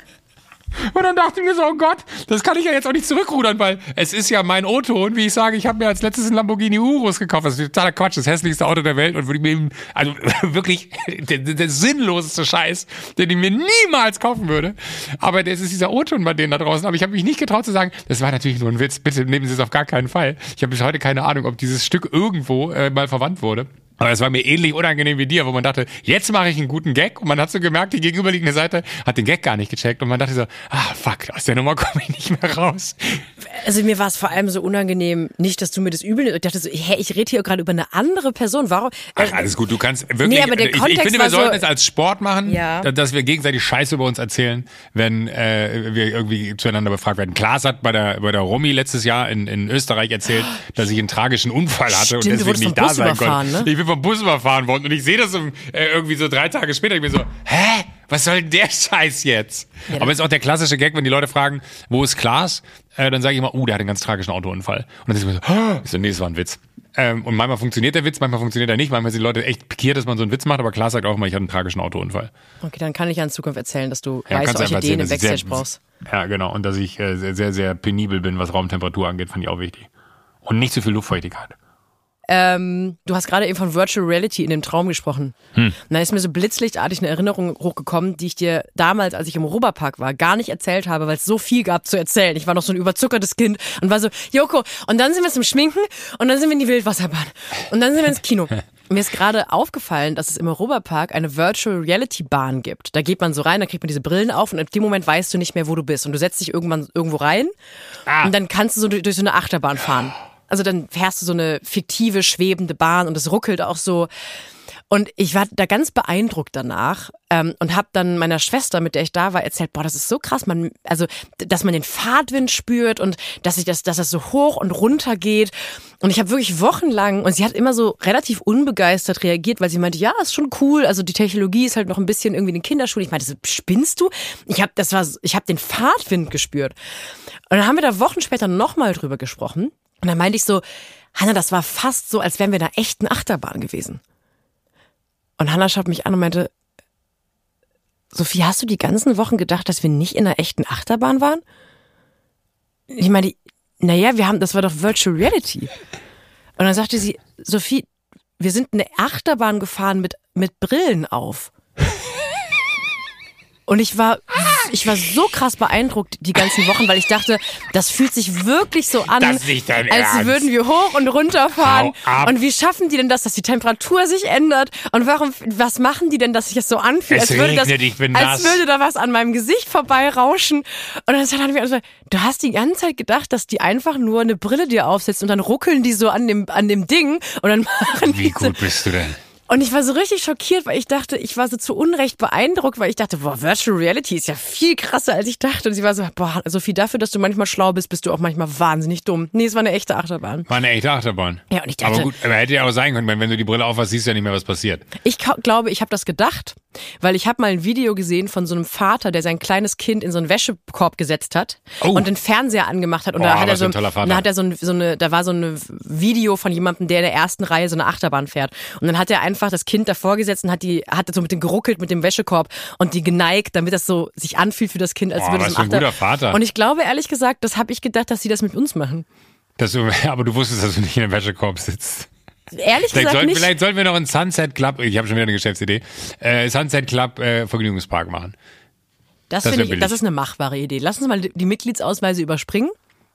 S1: Und dann dachte ich mir so, oh Gott, das kann ich ja jetzt auch nicht zurückrudern, weil es ist ja mein Auto und wie ich sage, ich habe mir als letztes ein Lamborghini Urus gekauft. Das ist totaler Quatsch, das hässlichste Auto der Welt und würde mir, also wirklich der, der, sinnloseste Scheiß, den ich mir niemals kaufen würde. Aber das ist dieser O-Ton bei denen da draußen. Aber ich habe mich nicht getraut zu sagen, das war natürlich nur ein Witz, bitte nehmen Sie es auf gar keinen Fall. Ich habe bis heute keine Ahnung, ob dieses Stück irgendwo äh, mal verwandt wurde. Aber es war mir ähnlich unangenehm wie dir, wo man dachte, jetzt mache ich einen guten Gag. Und man hat so gemerkt, die gegenüberliegende Seite hat den Gag gar nicht gecheckt. Und man dachte so, ah, fuck, aus der Nummer komme ich nicht mehr raus.
S2: Also mir war es vor allem so unangenehm, nicht, dass du mir das übel. Ich dachte so, hä, ich rede hier gerade über eine andere Person. Warum?
S1: Ach, alles gut, du kannst wirklich. Nee, aber der ich, ich finde, wir sollten so, es als Sport machen, ja. dass wir gegenseitig Scheiße über uns erzählen, wenn äh, wir irgendwie zueinander befragt werden. Klaas hat bei der, bei der Romy letztes Jahr in, in Österreich erzählt, dass ich einen tragischen Unfall hatte
S2: Stimmt,
S1: und deswegen nicht da sein
S2: konnte. Ne?
S1: Ich bin vom Bus überfahren worden und ich sehe das äh, irgendwie so drei Tage später. Ich bin so, hä? Was soll denn der Scheiß jetzt? Ja, Aber ist auch der klassische Gag, wenn die Leute fragen, wo ist Klaas? Äh, dann sage ich immer, uh, der hat einen ganz tragischen Autounfall. Und dann ist ich mir so, oh. ich so, nee, das war ein Witz. Ähm, und manchmal funktioniert der Witz, manchmal funktioniert er nicht. Manchmal sind die Leute echt pikiert, dass man so einen Witz macht. Aber Klaas sagt auch immer, ich hatte einen tragischen Autounfall.
S2: Okay, dann kann ich ja in Zukunft erzählen, dass du ja, weiße Orchideen im Backstage sehr, brauchst.
S1: Ja, genau. Und dass ich äh, sehr, sehr, sehr penibel bin, was Raumtemperatur angeht, fand ich auch wichtig. Und nicht zu viel Luftfeuchtigkeit.
S2: Ähm, du hast gerade eben von Virtual Reality in dem Traum gesprochen. Hm. Und dann ist mir so blitzlichtartig eine Erinnerung hochgekommen, die ich dir damals, als ich im Europapark war, gar nicht erzählt habe, weil es so viel gab zu erzählen. Ich war noch so ein überzuckertes Kind und war so, Joko, und dann sind wir zum Schminken und dann sind wir in die Wildwasserbahn und dann sind wir ins Kino. Mir ist gerade aufgefallen, dass es im Europapark eine Virtual Reality Bahn gibt. Da geht man so rein, da kriegt man diese Brillen auf und in dem Moment weißt du nicht mehr, wo du bist. Und du setzt dich irgendwann irgendwo rein ah. und dann kannst du so durch, durch so eine Achterbahn fahren. Also dann fährst du so eine fiktive, schwebende Bahn und es ruckelt auch so. Und ich war da ganz beeindruckt danach ähm, und habe dann meiner Schwester, mit der ich da war, erzählt, boah, das ist so krass, man, also dass man den Fahrtwind spürt und dass sich das, dass das so hoch und runter geht. Und ich habe wirklich wochenlang und sie hat immer so relativ unbegeistert reagiert, weil sie meinte, ja, ist schon cool. Also die Technologie ist halt noch ein bisschen irgendwie in den Kinderschuhen. Ich meinte, spinnst du? Ich habe das war, ich habe den Fahrtwind gespürt. Und dann haben wir da Wochen später nochmal drüber gesprochen. Und dann meinte ich so, Hanna, das war fast so, als wären wir in einer echten Achterbahn gewesen. Und Hannah schaut mich an und meinte, Sophie, hast du die ganzen Wochen gedacht, dass wir nicht in einer echten Achterbahn waren? Ich meine, naja, wir haben, das war doch Virtual Reality. Und dann sagte sie, Sophie, wir sind eine Achterbahn gefahren mit, mit Brillen auf. Und ich war, ich war so krass beeindruckt die ganzen Wochen, weil ich dachte, das fühlt sich wirklich so an, als
S1: Ernst.
S2: würden wir hoch und runter fahren. Und wie schaffen die denn das, dass die Temperatur sich ändert? Und warum, was machen die denn, dass sich das so anfühlt,
S1: als
S2: würde, das,
S1: ich bin
S2: als würde da was an meinem Gesicht vorbeirauschen? Und dann haben wir also, du hast die ganze Zeit gedacht, dass die einfach nur eine Brille dir aufsetzen und dann ruckeln die so an dem, an dem Ding und dann machen
S1: Wie gut bist du denn?
S2: Und ich war so richtig schockiert, weil ich dachte, ich war so zu Unrecht beeindruckt, weil ich dachte, boah, Virtual Reality ist ja viel krasser, als ich dachte. Und sie war so, boah, so viel dafür, dass du manchmal schlau bist, bist du auch manchmal wahnsinnig dumm. Nee, es war eine echte Achterbahn.
S1: War eine echte Achterbahn.
S2: Ja, und ich dachte.
S1: Aber gut, aber hätte ja auch sein können, wenn du die Brille aufhast, siehst du ja nicht mehr, was passiert.
S2: Ich glaube, ich habe das gedacht, weil ich habe mal ein Video gesehen von so einem Vater, der sein kleines Kind in so einen Wäschekorb gesetzt hat oh. und den Fernseher angemacht hat. Und oh, da hat er so, ein, da hat er so, ein, so eine, da war so ein Video von jemandem, der in der ersten Reihe so eine Achterbahn fährt. Und dann hat er einfach das Kind davor gesetzt und hat die, hat so mit dem geruckelt mit dem Wäschekorb und die geneigt, damit das so sich anfühlt für das Kind, als
S1: oh,
S2: würde es
S1: ein guter Vater.
S2: Und ich glaube ehrlich gesagt, das habe ich gedacht, dass sie das mit uns machen.
S1: Das, aber du wusstest, dass du nicht in einem Wäschekorb sitzt.
S2: Ehrlich gesagt
S1: sollten,
S2: nicht.
S1: Vielleicht sollten wir noch einen Sunset Club, ich habe schon wieder eine Geschäftsidee, äh, Sunset Club äh, Vergnügungspark machen.
S2: Das, das, ich, das ist eine machbare Idee. Lass uns mal die Mitgliedsausweise überspringen.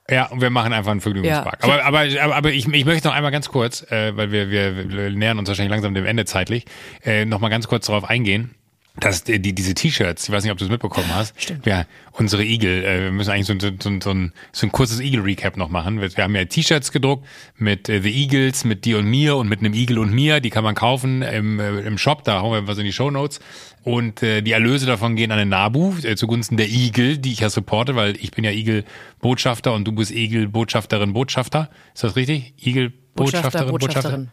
S1: Ja, und wir machen einfach einen Vergnügungspark. Ja. Aber, aber, aber, aber ich, ich möchte noch einmal ganz kurz, äh, weil wir, wir, wir nähern uns wahrscheinlich langsam dem Ende zeitlich, äh, noch mal ganz kurz darauf eingehen dass die, die diese T-Shirts, ich weiß nicht, ob du es mitbekommen hast.
S2: Stimmt.
S1: Ja, unsere Igel, äh, wir müssen eigentlich so, so, so, so, ein, so ein kurzes Eagle-Recap noch machen. Wir, wir haben ja T-Shirts gedruckt mit äh, The Eagles, mit dir und mir und mit einem Igel und mir. Die kann man kaufen im, äh, im Shop, da hauen wir was in die Show Notes. Und äh, die Erlöse davon gehen an den Nabu äh, zugunsten der Igel, die ich ja supporte, weil ich bin ja Igel-Botschafter und du bist Igel-Botschafterin, Botschafter. Ist das richtig? Igel-Botschafterin,
S2: Botschafter, Botschafterin.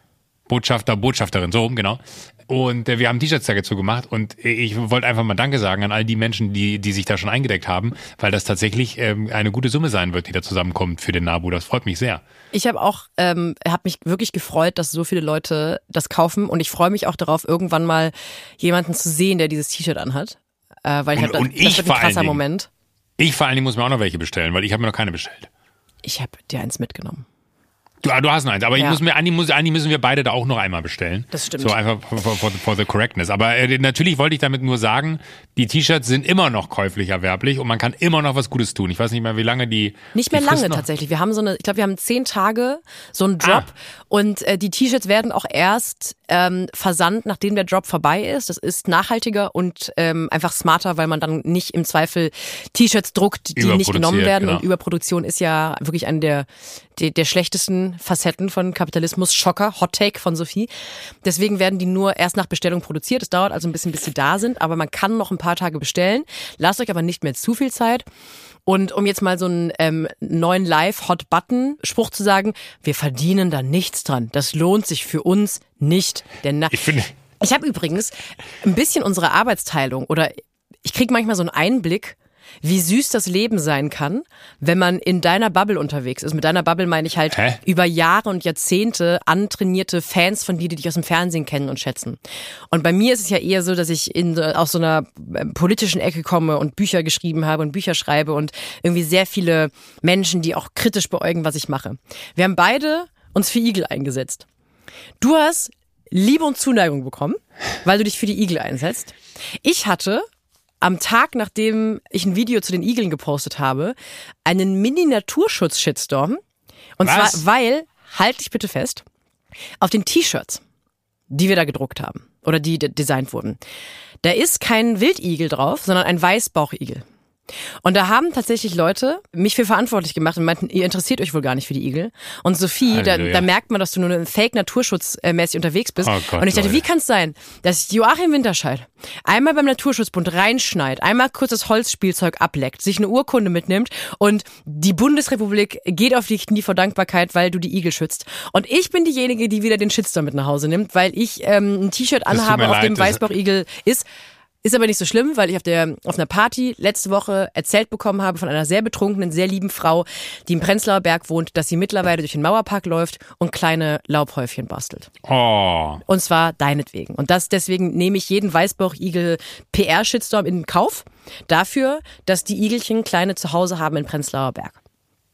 S1: Botschafter, Botschafterin, so rum, genau. Und äh, wir haben T-Shirts dazu gemacht und ich wollte einfach mal Danke sagen an all die Menschen, die, die sich da schon eingedeckt haben, weil das tatsächlich ähm, eine gute Summe sein wird, die da zusammenkommt für den Nabu. Das freut mich sehr.
S2: Ich habe auch, ähm, habe mich wirklich gefreut, dass so viele Leute das kaufen und ich freue mich auch darauf, irgendwann mal jemanden zu sehen, der dieses T-Shirt anhat. Äh, weil ich
S1: und,
S2: hab,
S1: und das, ich
S2: das wird ein krasser Moment.
S1: Ich vor allen Dingen muss mir auch noch welche bestellen, weil ich habe mir noch keine bestellt.
S2: Ich habe dir eins mitgenommen.
S1: Du, ah, du hast noch eins, aber ja. ich muss mir, Andi, muss, Andi müssen wir beide da auch noch einmal bestellen.
S2: Das stimmt.
S1: So einfach for, for, for the correctness. Aber äh, natürlich wollte ich damit nur sagen, die T-Shirts sind immer noch käuflich erwerblich und man kann immer noch was Gutes tun. Ich weiß nicht mehr, wie lange die.
S2: Nicht mehr
S1: die
S2: lange tatsächlich. Wir haben so eine, ich glaube, wir haben zehn Tage so einen Drop ah. Und äh, die T-Shirts werden auch erst ähm, versandt, nachdem der Drop vorbei ist. Das ist nachhaltiger und ähm, einfach smarter, weil man dann nicht im Zweifel T-Shirts druckt, die nicht genommen werden. Genau. Und Überproduktion ist ja wirklich eine der, der, der schlechtesten Facetten von Kapitalismus. Schocker, Hot Take von Sophie. Deswegen werden die nur erst nach Bestellung produziert. Es dauert also ein bisschen, bis sie da sind, aber man kann noch ein paar Tage bestellen. Lasst euch aber nicht mehr zu viel Zeit. Und um jetzt mal so einen ähm, neuen Live-Hot-Button-Spruch zu sagen, wir verdienen da nichts dran. Das lohnt sich für uns nicht. Denn
S1: ich finde.
S2: Ich habe übrigens ein bisschen unsere Arbeitsteilung oder ich kriege manchmal so einen Einblick wie süß das Leben sein kann, wenn man in deiner Bubble unterwegs ist. Mit deiner Bubble meine ich halt
S1: Hä?
S2: über Jahre und Jahrzehnte antrainierte Fans von dir, die dich aus dem Fernsehen kennen und schätzen. Und bei mir ist es ja eher so, dass ich in, aus so einer äh, politischen Ecke komme und Bücher geschrieben habe und Bücher schreibe und irgendwie sehr viele Menschen, die auch kritisch beäugen, was ich mache. Wir haben beide uns für Igel eingesetzt. Du hast Liebe und Zuneigung bekommen, weil du dich für die Igel einsetzt. Ich hatte am Tag, nachdem ich ein Video zu den Igeln gepostet habe, einen Mini-Naturschutz-Shitstorm. Und
S1: Was?
S2: zwar, weil, halt dich bitte fest, auf den T-Shirts, die wir da gedruckt haben oder die de- designt wurden, da ist kein Wildigel drauf, sondern ein Weißbauchigel. Und da haben tatsächlich Leute mich für verantwortlich gemacht und meinten, ihr interessiert euch wohl gar nicht für die Igel. Und Sophie, da, da merkt man, dass du nur eine Fake-Naturschutz-mäßig unterwegs bist.
S1: Oh Gott,
S2: und ich dachte,
S1: Leute.
S2: wie kann es sein, dass Joachim Winterscheid einmal beim Naturschutzbund reinschneit, einmal kurz das Holzspielzeug ableckt, sich eine Urkunde mitnimmt und die Bundesrepublik geht auf die Knie vor Dankbarkeit, weil du die Igel schützt. Und ich bin diejenige, die wieder den Shitstorm mit nach Hause nimmt, weil ich ähm, ein T-Shirt anhabe, auf
S1: leid,
S2: dem Weißbauchigel ist. Ist aber nicht so schlimm, weil ich auf der auf einer Party letzte Woche erzählt bekommen habe von einer sehr betrunkenen, sehr lieben Frau, die im Prenzlauer Berg wohnt, dass sie mittlerweile durch den Mauerpark läuft und kleine Laubhäufchen bastelt.
S1: Oh.
S2: Und zwar deinetwegen. Und das deswegen nehme ich jeden Weißbauchigel PR-Shitstorm in Kauf dafür, dass die Igelchen kleine Zuhause haben in Prenzlauer Berg.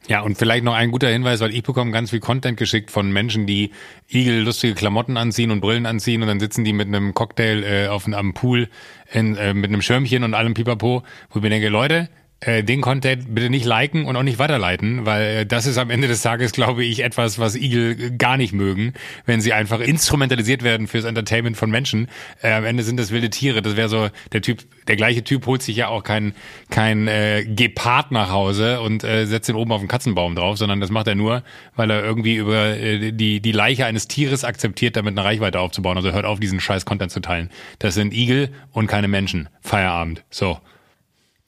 S1: Ja, und vielleicht noch ein guter Hinweis, weil ich bekomme ganz viel Content geschickt von Menschen, die Igel lustige Klamotten anziehen und Brillen anziehen und dann sitzen die mit einem Cocktail äh, auf, am Pool in, äh, mit einem Schirmchen und allem Pipapo, wo ich mir denke, Leute, äh, den Content bitte nicht liken und auch nicht weiterleiten, weil äh, das ist am Ende des Tages, glaube ich, etwas, was Igel gar nicht mögen, wenn sie einfach instrumentalisiert werden fürs Entertainment von Menschen. Äh, am Ende sind das wilde Tiere. Das wäre so der Typ, der gleiche Typ holt sich ja auch kein kein äh, Gepard nach Hause und äh, setzt ihn oben auf den Katzenbaum drauf, sondern das macht er nur, weil er irgendwie über äh, die die Leiche eines Tieres akzeptiert, damit eine Reichweite aufzubauen. Also hört auf, diesen scheiß Content zu teilen. Das sind Igel und keine Menschen. Feierabend. So.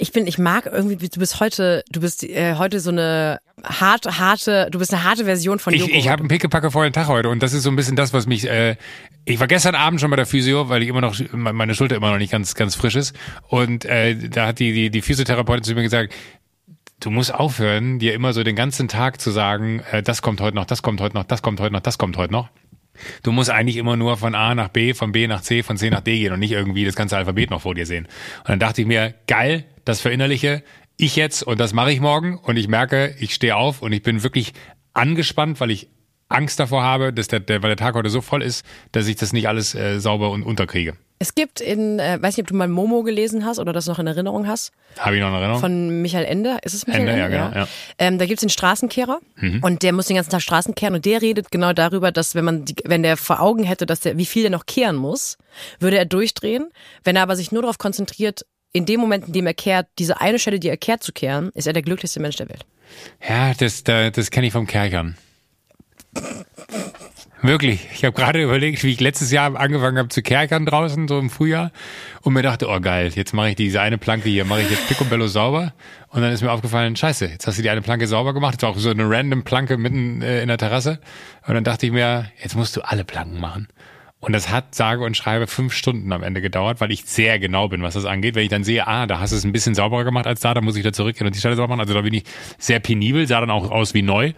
S2: Ich bin, ich mag irgendwie, du bist heute, du bist äh, heute so eine harte, harte, du bist eine harte Version von
S1: Ich,
S2: Joko.
S1: ich habe einen pickepacke vollen Tag heute und das ist so ein bisschen das, was mich. Äh, ich war gestern Abend schon bei der Physio, weil ich immer noch meine Schulter immer noch nicht ganz ganz frisch ist und äh, da hat die die, die Physiotherapeutin zu mir gesagt. Du musst aufhören, dir immer so den ganzen Tag zu sagen, äh, das kommt heute noch, das kommt heute noch, das kommt heute noch, das kommt heute noch. Du musst eigentlich immer nur von A nach B, von B nach C, von C nach D gehen und nicht irgendwie das ganze Alphabet noch vor dir sehen. Und dann dachte ich mir, geil, das verinnerliche ich jetzt und das mache ich morgen und ich merke, ich stehe auf und ich bin wirklich angespannt, weil ich Angst davor habe, dass der, der weil der Tag heute so voll ist, dass ich das nicht alles äh, sauber und unterkriege.
S2: es gibt in, äh, weiß nicht, ob du mal Momo gelesen hast oder das noch in Erinnerung hast,
S1: Habe ich noch eine Erinnerung?
S2: von Michael Ende. Ist es Michael
S1: Ende,
S2: Ende?
S1: ja, genau, ja. Mhm.
S2: Ähm, da gibt's den Straßenkehrer und der muss den ganzen Tag Straßen kehren und der redet genau darüber, dass wenn man, die, wenn der vor Augen hätte, dass der, wie viel der noch kehren muss, würde er durchdrehen. Wenn er aber sich nur darauf konzentriert, in dem Moment, in dem er kehrt, diese eine Stelle, die er kehrt, zu kehren, ist er der glücklichste Mensch der Welt.
S1: Ja, das, da- das kenne ich vom Kerchern. Wirklich. Ich habe gerade überlegt, wie ich letztes Jahr angefangen habe zu kerkern draußen, so im Frühjahr, und mir dachte, oh geil, jetzt mache ich diese eine Planke hier, mache ich jetzt Picobello sauber. Und dann ist mir aufgefallen, scheiße, jetzt hast du die eine Planke sauber gemacht, jetzt war auch so eine random Planke mitten äh, in der Terrasse. Und dann dachte ich mir, jetzt musst du alle Planken machen. Und das hat sage und schreibe fünf Stunden am Ende gedauert, weil ich sehr genau bin, was das angeht. Wenn ich dann sehe, ah, da hast du es ein bisschen sauberer gemacht als da, dann muss ich da zurückgehen und die Stelle sauber machen. Also da bin ich sehr penibel, sah dann auch aus wie neu.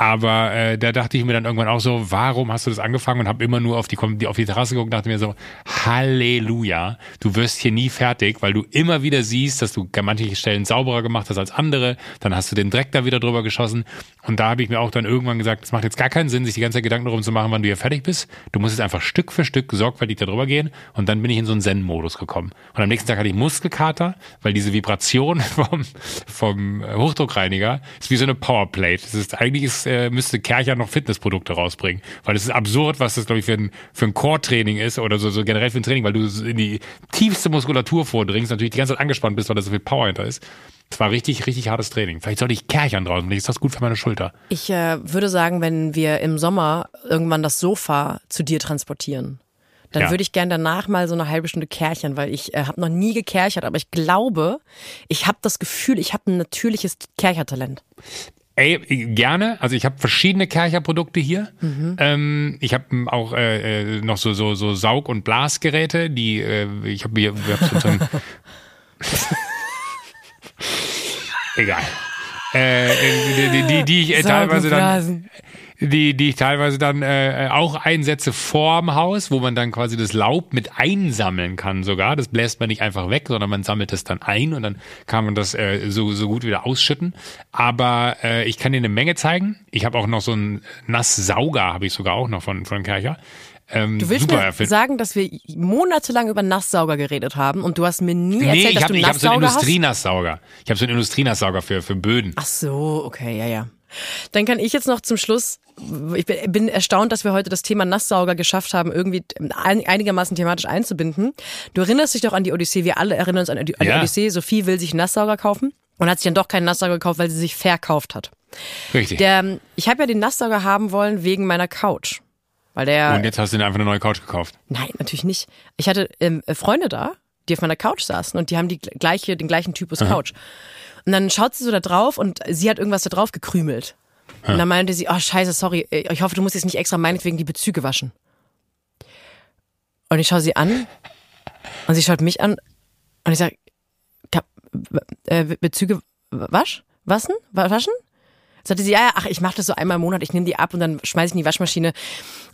S1: Aber äh, da dachte ich mir dann irgendwann auch so, warum hast du das angefangen und habe immer nur auf die, auf die Terrasse geguckt und dachte mir so, Halleluja, du wirst hier nie fertig, weil du immer wieder siehst, dass du an manchen Stellen sauberer gemacht hast als andere, dann hast du den Dreck da wieder drüber geschossen und da habe ich mir auch dann irgendwann gesagt, es macht jetzt gar keinen Sinn, sich die ganze Zeit Gedanken darum zu machen, wann du hier fertig bist. Du musst jetzt einfach Stück für Stück sorgfältig da drüber gehen und dann bin ich in so einen Zen-Modus gekommen. Und am nächsten Tag hatte ich Muskelkater, weil diese Vibration vom, vom Hochdruckreiniger ist wie so eine Powerplate. Das ist eigentlich ist, äh, müsste Kercher noch Fitnessprodukte rausbringen, weil es ist absurd, was das glaube ich für ein für ein Core-Training ist oder so, so generell für ein Training, weil du in die tiefste Muskulatur vordringst, natürlich die ganze Zeit angespannt bist, weil da so viel Power hinter ist. Es war richtig, richtig hartes Training. Vielleicht sollte ich Kerchern draußen, vielleicht ist das gut für meine Schulter.
S2: Ich äh, würde sagen, wenn wir im Sommer irgendwann das Sofa zu dir transportieren, dann
S1: Ja.
S2: würde ich gern danach mal so eine halbe Stunde kerchern, weil ich äh, habe noch nie gekerchert, aber ich glaube, ich habe das Gefühl, ich habe ein natürliches Kerchertalent.
S1: Ey, gerne. Also ich habe verschiedene Kercher-Produkte hier.
S2: Mhm.
S1: Ähm, ich habe auch äh, äh, noch so so so Saug- und Blasgeräte, die äh, ich habe hier ich hab so, so ein Egal. Äh, die, die, die, die ich äh, teilweise dann die, die ich teilweise dann äh, auch einsetze vorm Haus, wo man dann quasi das Laub mit einsammeln kann sogar. Das bläst man nicht einfach weg, sondern man sammelt es dann ein und dann kann man das äh, so, so gut wieder ausschütten. Aber äh, ich kann dir eine Menge zeigen. Ich habe auch noch so einen Nasssauger, habe ich sogar auch noch von, von Kercher. Ähm,
S2: Du willst
S1: super
S2: mir sagen, dass wir monatelang über Nasssauger geredet haben und du hast mir nie
S1: Nee,
S2: erzählt,
S1: ich
S2: dass
S1: habe
S2: du
S1: ich hab so einen
S2: Nasssauger hast?
S1: Industrienassauger. Ich habe so einen Industrienassauger für, für Böden.
S2: Ach so, okay, ja, ja. Dann kann ich jetzt noch zum Schluss, ich bin- erstaunt, dass wir heute das Thema Nasssauger geschafft haben, irgendwie ein- einigermaßen thematisch einzubinden. Du erinnerst dich doch an die Odyssee, wir alle erinnern uns an die,
S1: Ja.
S2: Odyssee. Sophie will sich einen Nasssauger kaufen und hat sich dann doch keinen Nasssauger gekauft, weil sie sich verkauft hat.
S1: Richtig.
S2: Der, ich habe ja den Nasssauger haben wollen wegen meiner Couch. Weil der,
S1: und jetzt hast du dir einfach eine neue Couch gekauft.
S2: Nein, natürlich nicht. Ich hatte ähm, Freunde da, die auf meiner Couch saßen und die haben die gleiche, den gleichen Typus Couch. Und dann schaut sie so da drauf und sie hat irgendwas da drauf gekrümelt. Und dann meinte sie, oh scheiße, sorry, ich hoffe, du musst jetzt nicht extra meinetwegen die Bezüge waschen. Und ich schaue sie an und sie schaut mich an und ich sage, äh, Bezüge wasch? Waschen? Wa- Waschen? Sagte sie, ja, ja, ach, ich mache das so einmal im Monat, ich nehme die ab und dann schmeiße ich in die Waschmaschine.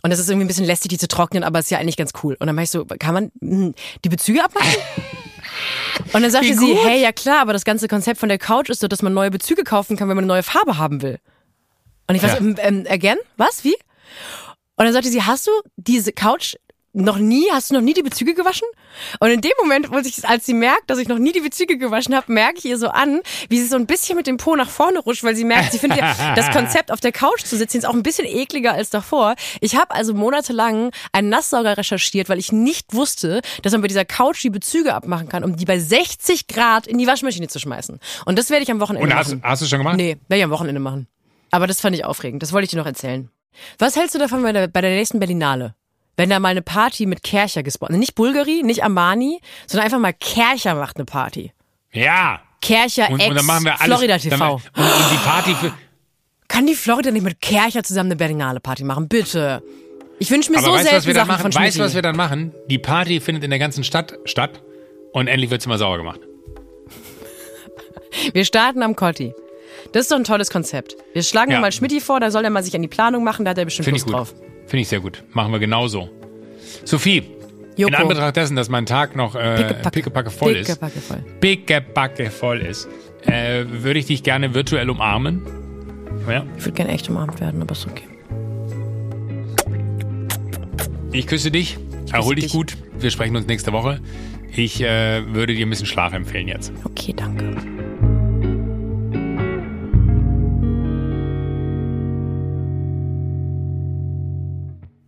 S2: Und das ist irgendwie ein bisschen lästig, die zu trocknen, aber ist ja eigentlich ganz cool. Und dann meinte ich so, kann man hm, die Bezüge abmachen? Und dann sagte sie, hey, ja klar, aber das ganze Konzept von der Couch ist so, dass man neue Bezüge kaufen kann, wenn man eine neue Farbe haben will. Und ich war
S1: Ja.
S2: ähm, ähm, again? Was? Wie? Und dann sagte sie, hast du diese Couch noch nie, hast du noch nie die Bezüge gewaschen? Und in dem Moment, wo ich, als sie merkt, dass ich noch nie die Bezüge gewaschen habe, merke ich ihr so an, wie sie so ein bisschen mit dem Po nach vorne rutscht, weil sie merkt, sie findet ja, das Konzept auf der Couch zu sitzen ist auch ein bisschen ekliger als davor. Ich habe also monatelang einen Nasssauger recherchiert, weil ich nicht wusste, dass man bei dieser Couch die Bezüge abmachen kann, um die bei 60 Grad in die Waschmaschine zu schmeißen. Und das werde ich am Wochenende
S1: Und hast,
S2: machen.
S1: hast du schon gemacht?
S2: Nee, werde ich am Wochenende machen. Aber das fand ich aufregend. Das wollte ich dir noch erzählen. Was hältst du davon bei der, bei der nächsten Berlinale? Wenn da mal eine Party mit Kercher gesponsert, nicht Bulgari, nicht Armani, sondern einfach mal Kercher macht eine Party.
S1: Ja.
S2: Kercher
S1: Und,
S2: ex
S1: und dann machen wir alles.
S2: Florida
S1: dann-
S2: TV.
S1: Und, und die Party für.
S2: Kann die Florida nicht mit Kercher zusammen eine Berlinale Party machen? Bitte. Ich wünsche mir
S1: Aber
S2: so
S1: weißt du, was
S2: selten
S1: wir dann
S2: Sachen
S1: machen?
S2: von
S1: Weißt du, was wir dann machen? Die Party findet in der ganzen Stadt statt und endlich wird's mal sauber gemacht.
S2: Wir starten am Cotti. Das ist doch ein tolles Konzept. Wir schlagen
S1: Ja.
S2: mal Schmidti vor, da soll er mal sich an die Planung machen, da hat er bestimmt Lust
S1: gut.
S2: drauf.
S1: Finde ich sehr gut. Machen wir genauso. Sophie,
S2: Joko.
S1: in Anbetracht dessen, dass mein Tag noch äh, Pickepacke. voll ist,
S2: Pickepacke voll.
S1: pickepacke voll ist, äh, würde ich dich gerne virtuell umarmen. Ja.
S2: Ich würde gerne echt umarmt werden, aber ist okay.
S1: Ich küsse dich. Erhol dich
S2: dich.
S1: gut. Wir sprechen uns nächste Woche. Ich äh, würde dir ein bisschen Schlaf empfehlen jetzt.
S2: Okay, danke.